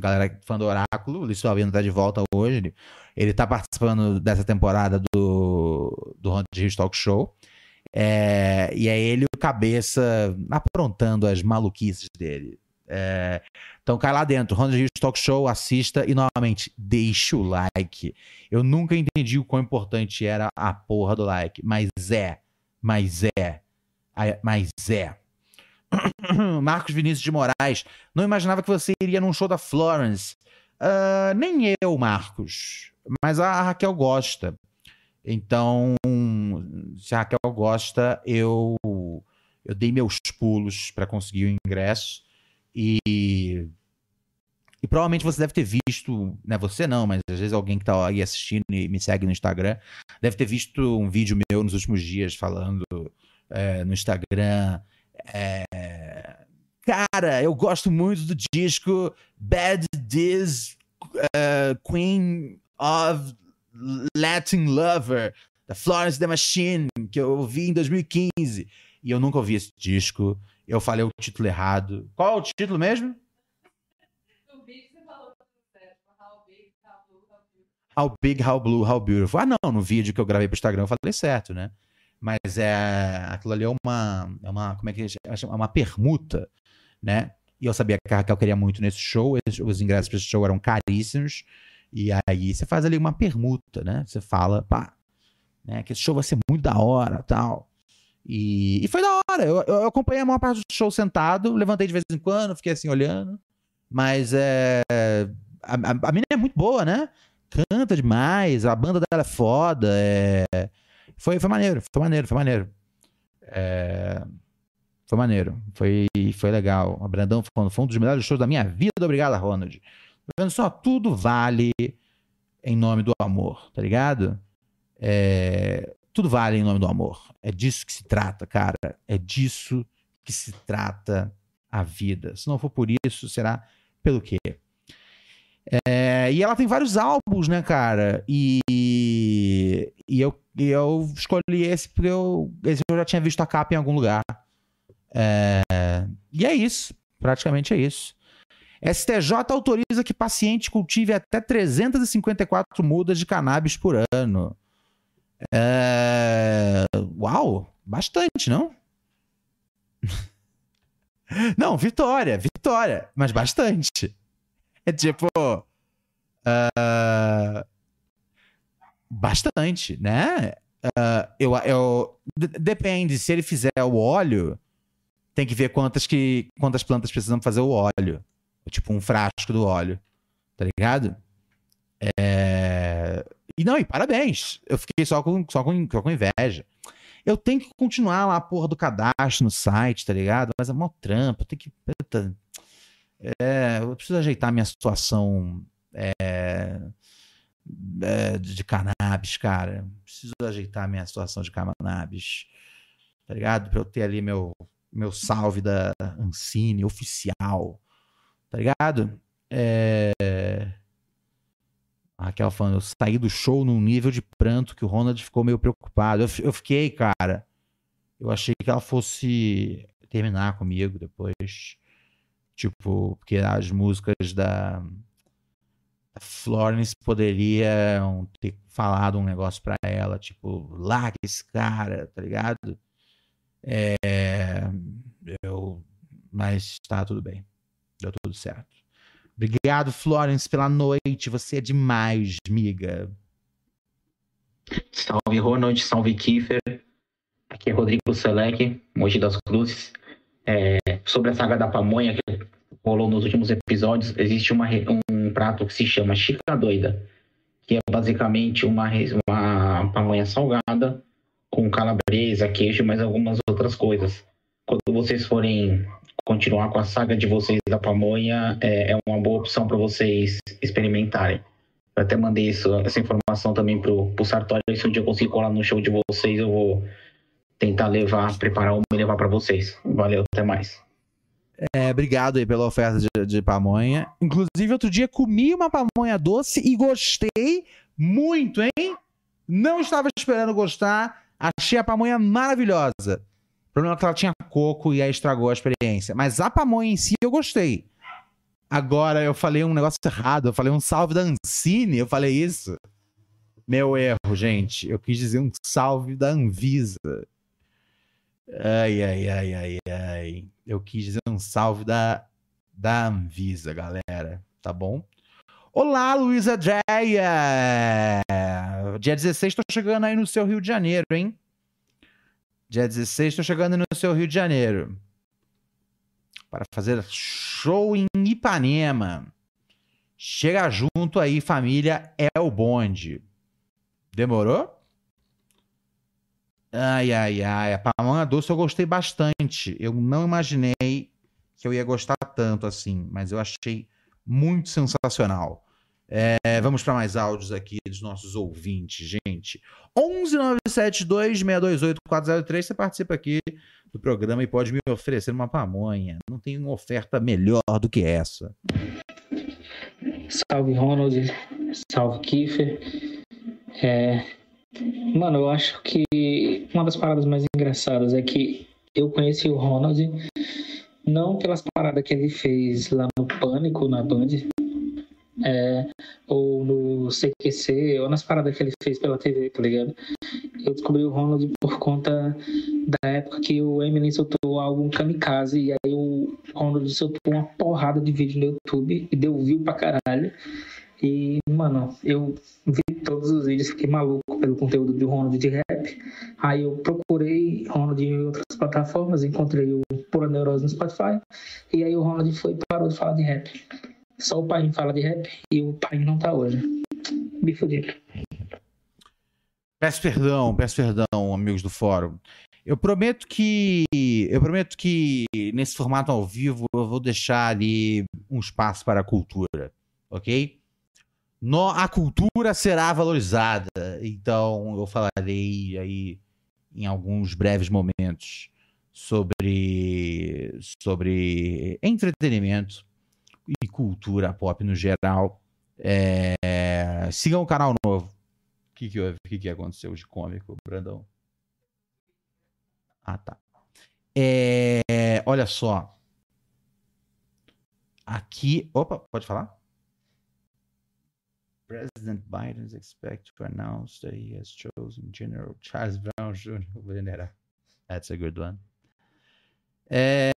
galera fã do Oráculo. O Ulisses Balbino tá de volta hoje. Ele, ele tá participando dessa temporada do, do Hunt Rios Talk Show. É, e é ele o cabeça aprontando as maluquices dele. É, então cai lá dentro, Ronald Rios Talk Show, assista e novamente, deixa o like. Eu nunca entendi o quão importante era a porra do like, mas é. Mas é. Mas é. Marcos Vinícius de Moraes. Não imaginava que você iria num show da Florence. Uh, nem eu, Marcos. Mas a Raquel gosta. Então, se a Raquel gosta, eu, eu dei meus pulos para conseguir o ingresso. E e provavelmente você deve ter visto, né? Você não, mas às vezes alguém que tá aí assistindo e me segue no Instagram deve ter visto um vídeo meu nos últimos dias falando é, no Instagram. É, cara, eu gosto muito do disco Bad Diz uh, Queen of Latin Lover, da Florence The Machine, que eu ouvi em 2015. E eu nunca ouvi esse disco. Eu falei o título errado. Qual é o título mesmo? How Big, How Blue, How Beautiful. Ah, não, no vídeo que eu gravei pro Instagram eu falei certo, né? Mas é, aquilo ali é uma, é uma, como é que é uma permuta, né? E eu sabia que a Raquel queria muito nesse show, os ingressos para esse show eram caríssimos, e aí você faz ali uma permuta, né? Você fala, pá, né, que esse show vai ser muito da hora, tal. E, e foi da hora, eu, eu acompanhei a maior parte do show sentado, levantei de vez em quando, fiquei assim olhando, mas é, a, a, a mina é muito boa, né? canta demais, a banda dela é foda. É... Foi, foi maneiro, foi maneiro, foi maneiro. É... Foi maneiro, foi, foi legal. O Brandão falando, foi um dos melhores shows da minha vida. Obrigado, Ronald. Vendo só, tudo vale em nome do amor, tá ligado? É... Tudo vale em nome do amor. É disso que se trata, cara. É disso que se trata a vida. Se não for por isso, será pelo quê? É, e ela tem vários álbuns, né, cara? E, e, eu, e eu escolhi esse porque eu, esse eu já tinha visto a capa em algum lugar. É, e é isso. Praticamente é isso. STJ autoriza que paciente cultive até 354 mudas de cannabis por ano. É... Uau, bastante, não? não, vitória, vitória, mas bastante. É tipo. Uh, bastante, né? Uh, eu, eu, depende, se ele fizer o óleo, tem que ver quantas, que, quantas plantas precisam fazer o óleo. Tipo um frasco do óleo. Tá ligado? É... E não, e parabéns. Eu fiquei só com, só com, só com inveja. Eu tenho que continuar lá a porra do cadastro no site, tá ligado? Mas é mó trampo, eu tenho que. É, eu preciso ajeitar minha situação é, é, de cannabis, cara. Preciso ajeitar minha situação de cannabis, tá ligado? Pra eu ter ali meu, meu salve da Ancine oficial, tá ligado? É. A Raquel falando, eu saí do show num nível de pranto que o Ronald ficou meio preocupado. Eu, eu fiquei, cara. Eu achei que ela fosse terminar comigo depois. Tipo, porque as músicas da Florence poderiam ter falado um negócio pra ela, tipo, larga esse cara, tá ligado? É. Eu. Mas tá tudo bem. Deu tudo certo. Obrigado, Florence, pela noite. Você é demais, miga. Salve, Ronald. Salve, Kiefer. Aqui é Rodrigo Selec, Mogi das Cruzes. É, sobre a saga da pamonha que rolou nos últimos episódios, existe uma, um prato que se chama Chica Doida, que é basicamente uma, uma pamonha salgada com calabresa, queijo mais algumas outras coisas. Quando vocês forem continuar com a saga de vocês da pamonha é, é uma boa opção para vocês experimentarem. Eu até mandei isso, essa informação também pro, pro Sartori. Se um dia eu conseguir colar no show de vocês, eu vou tentar levar, preparar uma e levar para vocês. Valeu, até mais. É, obrigado aí pela oferta de, de, pamonha. Inclusive, outro dia comi uma pamonha doce e gostei muito, hein? Não estava esperando gostar. Achei a pamonha maravilhosa. O problema é que ela tinha coco e aí estragou a experiência. Mas a pamonha em si eu gostei. Agora eu falei um negócio errado. Eu falei um salve da Ancine. Eu falei isso. Meu erro, gente. Eu quis dizer um salve da Anvisa. Ai, ai, ai, ai, ai. Eu quis dizer um salve da, da Anvisa, galera. Tá bom? Olá, Luísa Dreia! Dia 16 tô chegando aí no seu Rio de Janeiro, hein? Dia 16, estou chegando no seu Rio de Janeiro para fazer show em Ipanema. Chega junto aí, família, é o bonde. Demorou? Ai, ai, ai. A pamonha doce eu gostei bastante. Eu não imaginei que eu ia gostar tanto assim, mas eu achei muito sensacional. É, vamos para mais áudios aqui dos nossos ouvintes, gente. 11972-628-403. Você participa aqui do programa e pode me oferecer uma pamonha. Não tem uma oferta melhor do que essa. Salve, Ronald. Salve, Kiefer. É... Mano, eu acho que uma das paradas mais engraçadas é que eu conheci o Ronald não pelas paradas que ele fez lá no Pânico, na Band, é, ou no CQC, ou nas paradas que ele fez pela TV, tá ligado? Eu descobri o Ronald por conta da época que o Eminem soltou álbum Kamikaze, e aí o Ronald soltou uma porrada de vídeo no YouTube e deu view pra caralho. E, mano, eu vi todos os vídeos, fiquei maluco pelo conteúdo do Ronald de rap. Aí eu procurei Ronald em outras plataformas, encontrei o Pura Neurose no Spotify. E aí o Ronald foi parou de falar de rap. Só o pai fala de rap e o pai não tá hoje. Me fudido. Peço perdão, peço perdão, amigos do fórum. Eu prometo que eu prometo que nesse formato ao vivo eu vou deixar ali um espaço para a cultura, ok? No, a cultura será valorizada, então eu falarei aí em alguns breves momentos sobre sobre entretenimento e cultura pop no geral. É... Sigam o canal novo. O que, que, que, que aconteceu de cômico, Brandão? Ah, tá. É... Olha só. Aqui. Opa, pode falar? President Biden is expected to announce that he has chosen General Charles Brown Jr. That's a good one. É...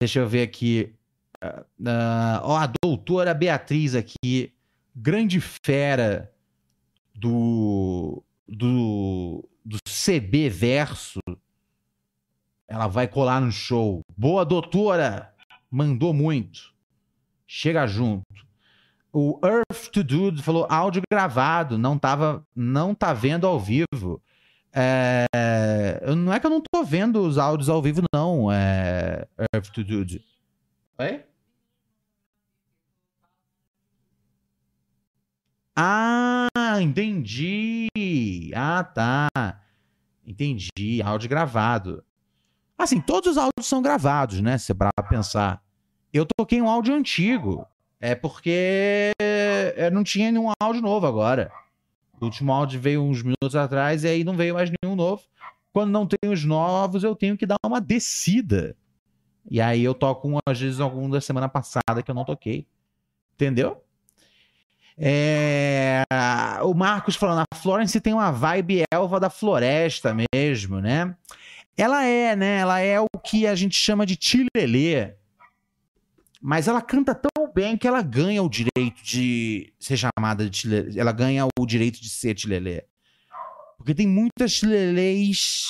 Deixa eu ver aqui. Uh, ó, a doutora Beatriz aqui, grande fera do, do, do CB Verso. Ela vai colar no show. Boa, doutora! Mandou muito. Chega junto. O Earth to Dude falou áudio gravado, não tava, não tá vendo ao vivo. É, não é que eu não tô vendo os áudios ao vivo, não, é, Earth to Dude. Oi? Ah, entendi. Ah, tá. Entendi. Áudio gravado. Assim, todos os áudios são gravados, né? Se para pensar. Eu toquei um áudio antigo. É porque eu não tinha nenhum áudio novo agora. O último áudio veio uns minutos atrás e aí não veio mais nenhum novo. Quando não tem os novos, eu tenho que dar uma descida. E aí eu toco, um, às vezes, algum da semana passada que eu não toquei. Entendeu? É... O Marcos falando, a Florence tem uma vibe elva da floresta mesmo, né? Ela é, né? Ela é o que a gente chama de tilelê. Mas ela canta tão bem que ela ganha o direito de ser chamada de tilelê. Ela ganha o direito de ser tilelê. Porque tem muitas tilelês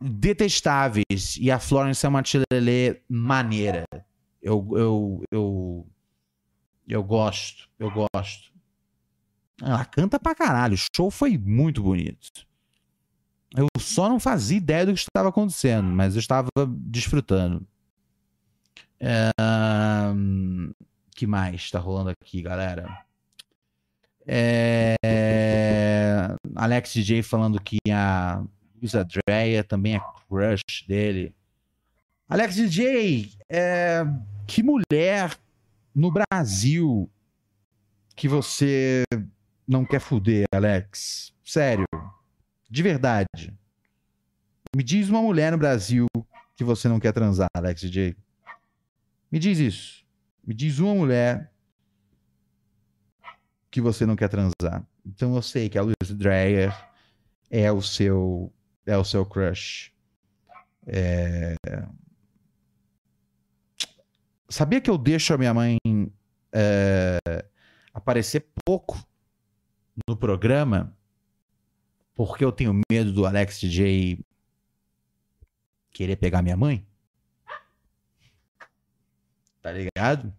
detestáveis. E a Florence é uma tilelê maneira. Eu, eu, eu, eu gosto, eu gosto. Ela canta pra caralho. O show foi muito bonito. Eu só não fazia ideia do que estava acontecendo, mas eu estava desfrutando. É... que mais está rolando aqui, galera? É... Alex DJ falando que a Luisa Dreia também é crush dele. Alex DJ, é... que mulher no Brasil que você não quer fuder, Alex? Sério. De verdade. Me diz uma mulher no Brasil que você não quer transar, Alex DJ. Me diz isso. Me diz uma mulher que você não quer transar. Então eu sei que a Luiz Dreyer é o seu é o seu crush. É... Sabia que eu deixo a minha mãe é... aparecer pouco no programa porque eu tenho medo do Alex DJ querer pegar minha mãe? Tá ligado?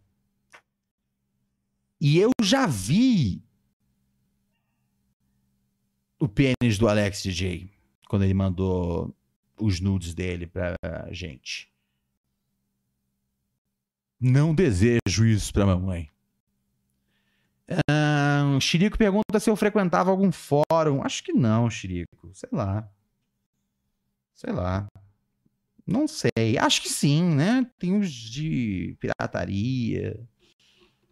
E eu já vi o pênis do Alex DJ quando ele mandou os nudes dele pra gente. Não desejo isso pra mamãe. Um, Chirico pergunta se eu frequentava algum fórum. Acho que não, Chirico. Sei lá. Sei lá. Não sei. Acho que sim, né? Tem uns de pirataria,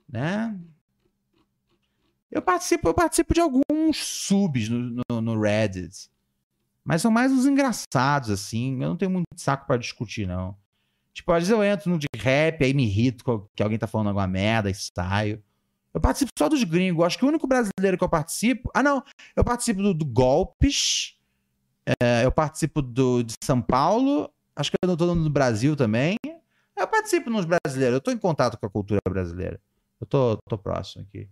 né? Eu participo, eu participo de alguns subs no, no, no Reddit. Mas são mais os engraçados, assim. Eu não tenho muito saco para discutir, não. Tipo, às vezes eu entro no de rap, aí me irrito que alguém tá falando alguma merda e saio. Eu participo só dos gringos. Acho que o único brasileiro que eu participo. Ah, não. Eu participo do, do Golpes. É, eu participo do, de São Paulo. Acho que eu não tô no Brasil também. Eu participo nos brasileiros. Eu tô em contato com a cultura brasileira. Eu tô, tô próximo aqui.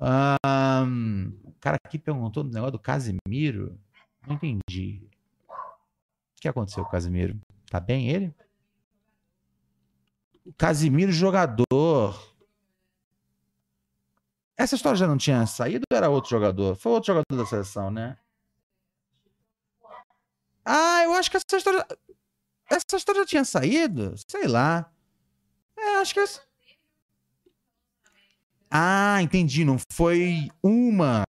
Um, o cara aqui perguntou do negócio do Casimiro. Não entendi. O que aconteceu com o Casimiro? Tá bem ele? O Casimiro jogador. Essa história já não tinha saído ou era outro jogador? Foi outro jogador da seleção, né? Ah, eu acho que essa história. Essa história já tinha saído? Sei lá. É, acho que. Ah, entendi. Não foi uma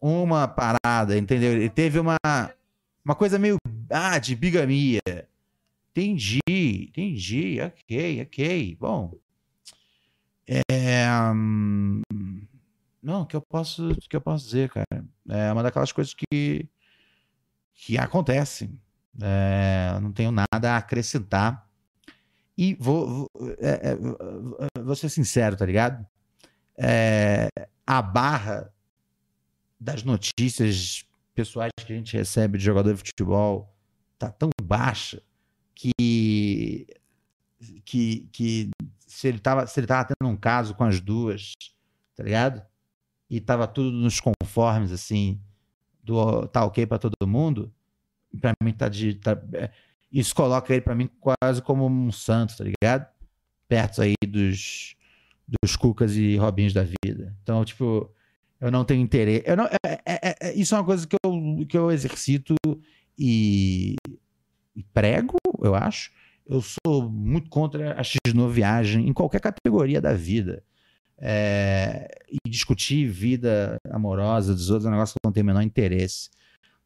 uma parada, entendeu? Ele teve uma uma coisa meio ah, de bigamia. Entendi, entendi. Ok, ok. Bom. É, hum, não, que eu posso, que eu posso dizer, cara. É uma daquelas coisas que que acontece. É, não tenho nada a acrescentar. E vou, vou, é, é, vou ser sincero, tá ligado? É, a barra das notícias pessoais que a gente recebe de jogador de futebol tá tão baixa que que, que se ele tava se ele tava tendo um caso com as duas, tá ligado? e tava tudo nos conformes, assim, do tá ok para todo mundo, para mim tá de. Tá, é, isso coloca ele para mim quase como um santo, tá ligado? perto aí dos, dos Cucas e Robins da vida. Então, tipo, eu não tenho interesse. Eu não, é, é, é, é, isso é uma coisa que eu, que eu exercito e, e prego, eu acho. Eu sou muito contra a X-Viagem em qualquer categoria da vida. É, e discutir vida amorosa dos outros é um negócio que não tem o menor interesse.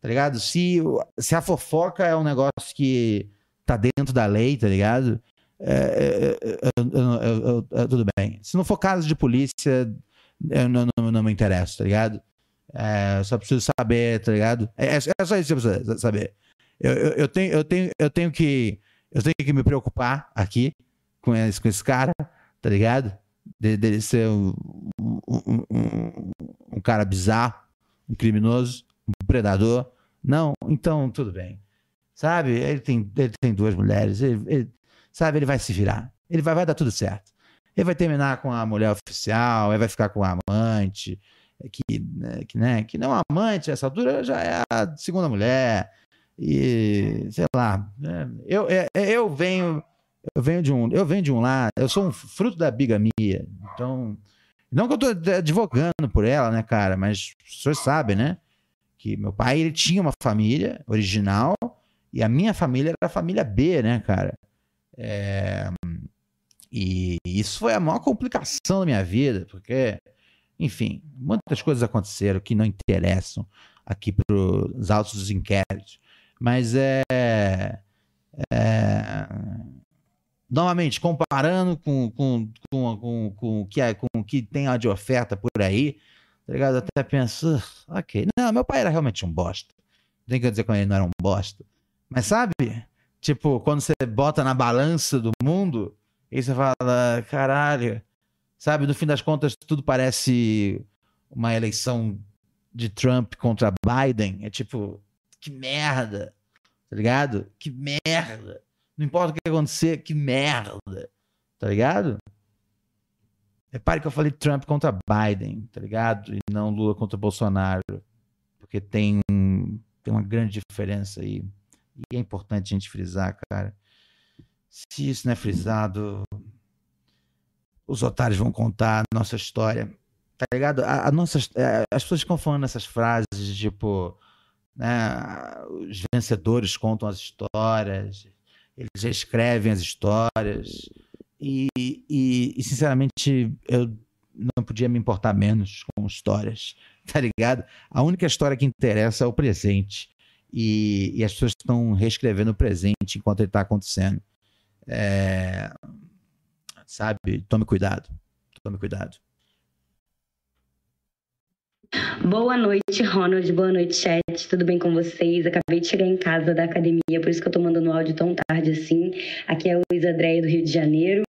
Tá ligado? Se, se a fofoca é um negócio que tá dentro da lei, tá ligado? É, é, é, tudo bem. Se não for caso de polícia, eu não, não, não me interessa, tá ligado? É, só preciso saber, tá ligado? É, é só isso que eu preciso saber. Eu, eu, eu, tenho, eu, tenho, eu, tenho que, eu tenho que me preocupar aqui com esse, com esse cara, tá ligado? Dele de ser um, um, um, um, cara bizarro, um criminoso, um predador. Não, então tudo bem. Sabe? Ele tem, ele tem duas mulheres, ele, ele, sabe? Ele vai se virar. Ele vai, vai dar tudo certo. Ele vai terminar com a mulher oficial, ele vai ficar com a amante, que, né, que, né, que não é amante, essa altura já é a segunda mulher. E sei lá, né, eu, eu, eu venho eu venho de um, eu venho de um lá, eu sou um fruto da bigamia. Então, não que eu tô advogando por ela, né, cara, mas os senhores sabem, né, que meu pai ele tinha uma família original e a minha família era a família B, né, cara? É, e isso foi a maior complicação da minha vida, porque, enfim, muitas coisas aconteceram que não interessam aqui para os autos dos inquéritos. Mas é, é novamente, comparando com, com, com, com, com, o que é, com o que tem de oferta por aí, tá ligado? até penso, ok. Não, meu pai era realmente um bosta. Tem que dizer que ele não era um bosta. Mas sabe, tipo, quando você bota na balança do mundo, aí você fala, caralho, sabe, no fim das contas, tudo parece uma eleição de Trump contra Biden. É tipo, que merda, tá ligado? Que merda. Não importa o que acontecer, que merda. Tá ligado? Repare que eu falei Trump contra Biden, tá ligado? E não Lula contra Bolsonaro. Porque tem, tem uma grande diferença aí. E é importante a gente frisar, cara. Se isso não é frisado, os otários vão contar a nossa história. Tá ligado? A, a nossa, é, as pessoas ficam falando essas frases, tipo, né, os vencedores contam as histórias, eles escrevem as histórias. E, e, e, sinceramente, eu não podia me importar menos com histórias, tá ligado? A única história que interessa é o presente. E, e as pessoas estão reescrevendo o presente enquanto ele está acontecendo. É... Sabe? Tome cuidado. Tome cuidado. Boa noite, Ronald. Boa noite, chat. Tudo bem com vocês? Acabei de chegar em casa da academia, por isso que eu tô mandando áudio tão tarde assim. Aqui é a Luísa Andréia do Rio de Janeiro.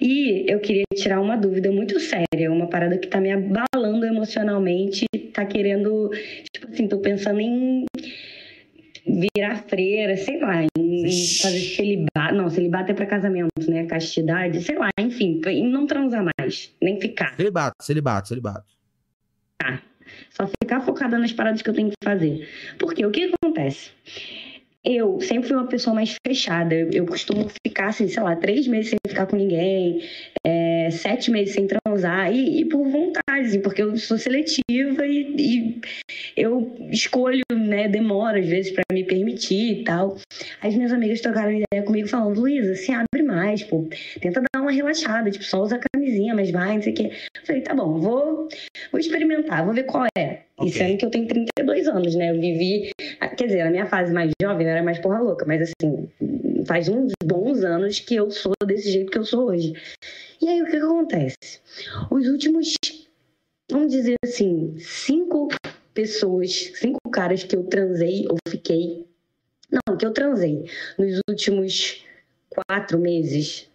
E eu queria tirar uma dúvida muito séria, uma parada que tá me abalando emocionalmente, tá querendo, tipo assim, tô pensando em virar freira, sei lá, em, fazer celibato. Não, celibato é para casamento, né? Castidade, sei lá, enfim, em não transar mais, nem ficar. Celibato, celibato, celibato. Tá. Só ficar focada nas paradas que eu tenho que fazer. Porque o que acontece? Eu sempre fui uma pessoa mais fechada. Eu costumo ficar, assim, sei lá, três meses sem ficar com ninguém, é, sete meses sem transar, e, e, por vontade, assim, porque eu sou seletiva e, e eu escolho, né, demora às vezes para me permitir e tal. As minhas amigas trocaram ideia comigo falando, Luísa, se abre mais, pô, tenta dar uma relaxada, tipo, só usa camisinha, mas vai, não sei o quê. Eu falei, tá bom, vou, vou experimentar, vou ver qual é. Okay. E sendo que eu tenho 32 anos, né? Eu vivi, quer dizer, na minha fase mais jovem eu era mais porra louca, mas assim, faz uns bons anos que eu sou desse jeito que eu sou hoje. E aí o que, que acontece? Os últimos, vamos dizer assim, cinco pessoas, cinco caras que eu transei ou fiquei, não, que eu transei nos últimos quatro meses,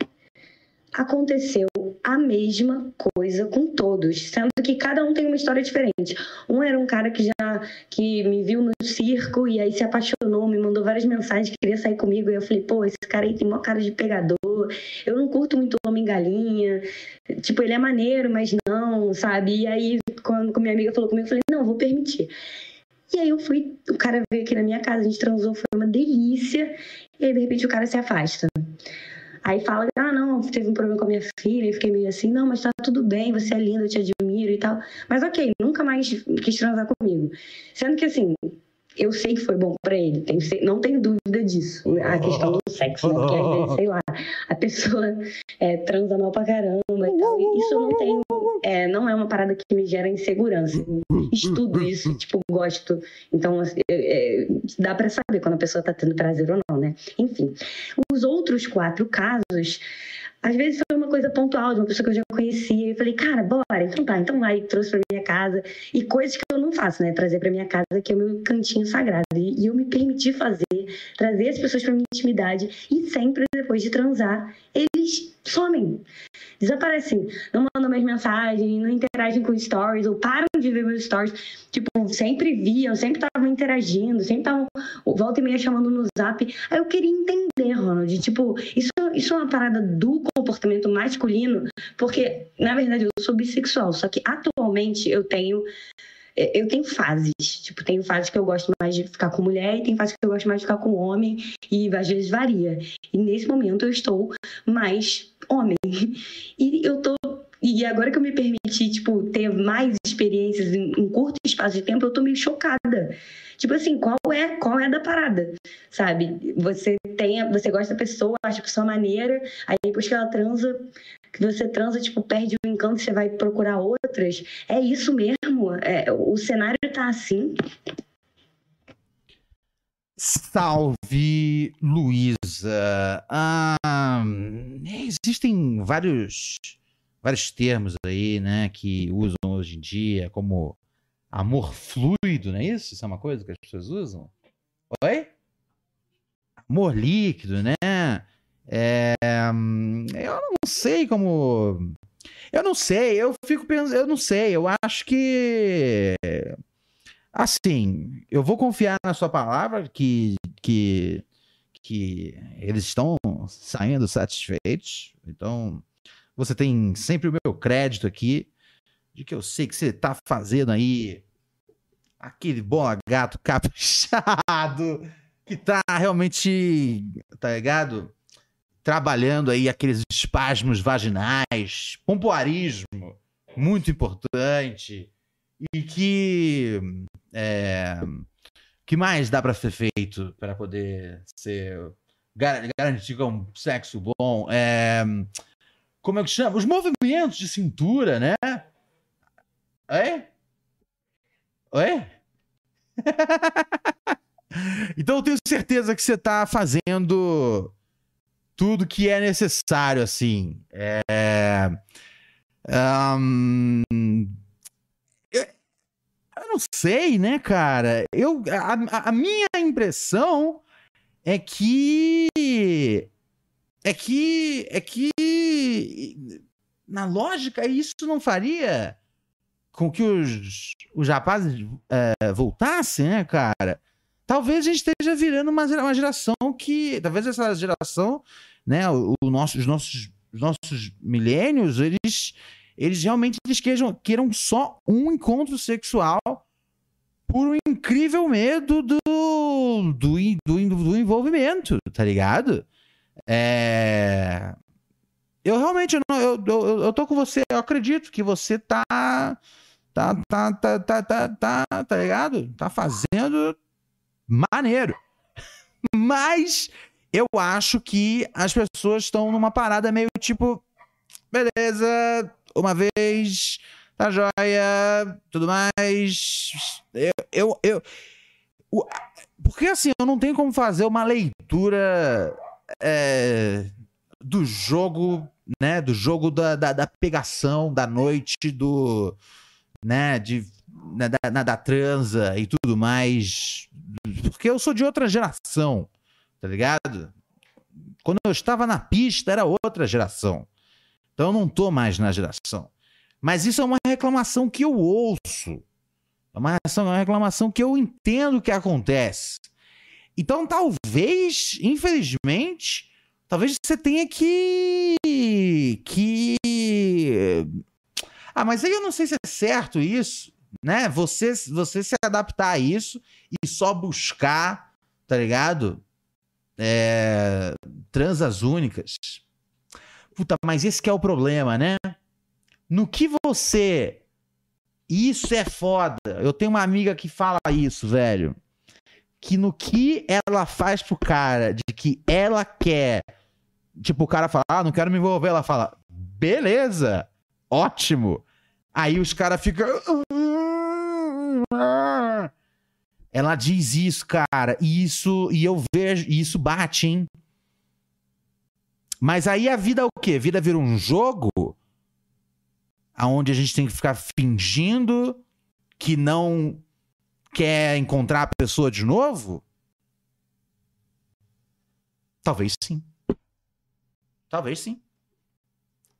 aconteceu a mesma coisa com todos, sendo que cada um tem uma história diferente. Um era um cara que já que me viu no circo e aí se apaixonou, me mandou várias mensagens, queria sair comigo, e eu falei, pô, esse cara aí tem uma cara de pegador. Eu não curto muito homem galinha. Tipo, ele é maneiro, mas não, sabe? E aí quando minha amiga falou comigo, eu falei, não, vou permitir. E aí eu fui, o cara veio aqui na minha casa, a gente transou, foi uma delícia. E aí de repente o cara se afasta. Aí fala, ah, não, teve um problema com a minha filha, e fiquei meio assim, não, mas tá tudo bem, você é linda, eu te admiro e tal. Mas ok, nunca mais quis transar comigo. Sendo que assim, eu sei que foi bom para ele, tenho, não tenho dúvida disso. A questão do sexo, né? Porque sei lá, a pessoa é, transa mal pra caramba e tal. E isso não tem. É, não é uma parada que me gera insegurança. Estudo isso, tipo, gosto. Então, assim, é, é, dá para saber quando a pessoa tá tendo prazer ou não, né? Enfim. Os outros quatro casos às vezes foi uma coisa pontual de uma pessoa que eu já conhecia. E falei, cara, bora, então tá, então vai, trouxe pra minha casa. E coisas que eu não faço, né? Trazer pra minha casa, que é o meu cantinho sagrado. E, e eu me permiti fazer, trazer as pessoas pra minha intimidade. E sempre depois de transar, eles somem, desaparecem, não mandam mais mensagem, não interagem com stories, ou param de ver meus stories. Tipo, sempre viam, sempre estavam interagindo, sempre estavam volta e meia chamando no zap. Aí eu queria entender, Ronald, tipo, isso, isso é uma parada do comportamento masculino, porque, na verdade, eu sou bissexual, só que atualmente eu tenho eu tenho fases. Tipo, tenho fases que eu gosto mais de ficar com mulher e tem fases que eu gosto mais de ficar com homem e às vezes varia. E nesse momento eu estou mais homem. E eu tô e agora que eu me permiti, tipo, ter mais experiências em um curto espaço de tempo, eu tô meio chocada. Tipo assim, qual é, qual é da parada? Sabe? Você tem, você gosta da pessoa, acha a pessoa maneira, aí depois que ela transa, que você transa, tipo, perde o encanto, você vai procurar outras. É isso mesmo? É, o cenário tá assim? Salve, Luísa. Ah, existem vários, vários termos aí, né, que usam hoje em dia, como amor fluido, não é isso? Isso é uma coisa que as pessoas usam? Oi? Amor líquido, né? É, eu não sei como. Eu não sei, eu fico pensando, eu não sei, eu acho que. Assim, eu vou confiar na sua palavra que, que, que eles estão saindo satisfeitos. Então, você tem sempre o meu crédito aqui de que eu sei que você tá fazendo aí aquele bola gato caprichado que tá realmente, tá ligado? trabalhando aí aqueles espasmos vaginais, pompoarismo, muito importante, e que é, que mais dá para ser feito para poder ser garantir um sexo bom? É, como é que chama? Os movimentos de cintura, né? Oi? Oi? então eu tenho certeza que você está fazendo tudo que é necessário, assim. É... Um... Eu, eu, não sei, né, cara? Eu, a, a minha impressão é que. É que. É que. Na lógica, isso não faria com que os, os rapazes é, voltassem, né, cara? Talvez a gente esteja virando uma, uma geração que. Talvez essa geração né, o, o nosso, os nossos, os nossos milênios, eles, eles realmente eles queiram, queiram só um encontro sexual por um incrível medo do, do, do, do envolvimento, tá ligado? É... Eu realmente eu, eu, eu, eu tô com você, eu acredito que você tá tá tá tá tá tá, tá, tá ligado? Tá fazendo maneiro. Mas eu acho que as pessoas estão numa parada meio tipo, beleza, uma vez, tá joia, tudo mais. Eu, eu, eu porque assim, eu não tenho como fazer uma leitura é, do jogo, né, do jogo da, da, da, pegação, da noite, do, né, de, né, da, da transa e tudo mais, porque eu sou de outra geração tá ligado? Quando eu estava na pista era outra geração. Então eu não tô mais na geração. Mas isso é uma reclamação que eu ouço. É uma reclamação que eu entendo que acontece. Então talvez, infelizmente, talvez você tenha que que Ah, mas aí eu não sei se é certo isso, né? Você você se adaptar a isso e só buscar, tá ligado? é, transas únicas, Puta, mas esse que é o problema, né? No que você. Isso é foda. Eu tenho uma amiga que fala isso, velho. Que no que ela faz pro cara, de que ela quer. Tipo, o cara fala, ah, não quero me envolver. Ela fala, beleza, ótimo. Aí os caras ficam. Ela diz isso, cara. E isso. E eu vejo. E isso bate, hein? Mas aí a vida é o quê? A vida vira um jogo aonde a gente tem que ficar fingindo que não quer encontrar a pessoa de novo? Talvez sim. Talvez sim.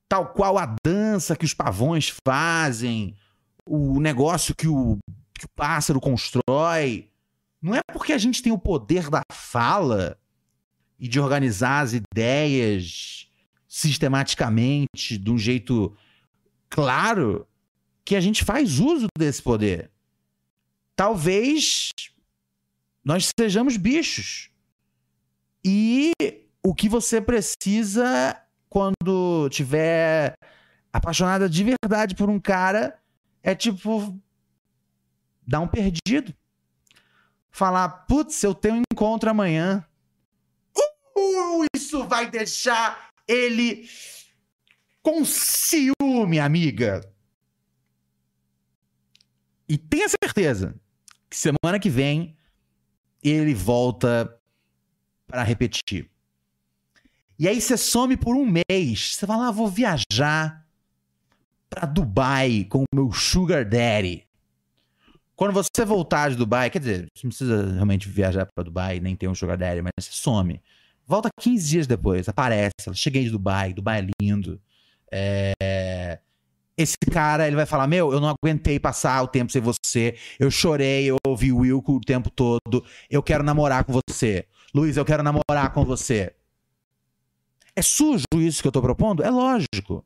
Tal qual a dança que os pavões fazem, o negócio que o, que o pássaro constrói. Não é porque a gente tem o poder da fala e de organizar as ideias sistematicamente, de um jeito claro, que a gente faz uso desse poder. Talvez nós sejamos bichos. E o que você precisa quando tiver apaixonada de verdade por um cara é tipo dar um perdido. Falar, putz, eu tenho um encontro amanhã. Uh, isso vai deixar ele com ciúme, amiga. E tenha certeza que semana que vem ele volta para repetir. E aí você some por um mês. Você fala, ah, vou viajar para Dubai com o meu sugar daddy. Quando você voltar de Dubai, quer dizer, você não precisa realmente viajar para Dubai, nem ter um sugar daddy, mas você some. Volta 15 dias depois, aparece. Cheguei de Dubai, Dubai é lindo. É... Esse cara, ele vai falar: Meu, eu não aguentei passar o tempo sem você. Eu chorei, eu ouvi o Wilco o tempo todo. Eu quero namorar com você. Luiz, eu quero namorar com você. É sujo isso que eu tô propondo? É lógico.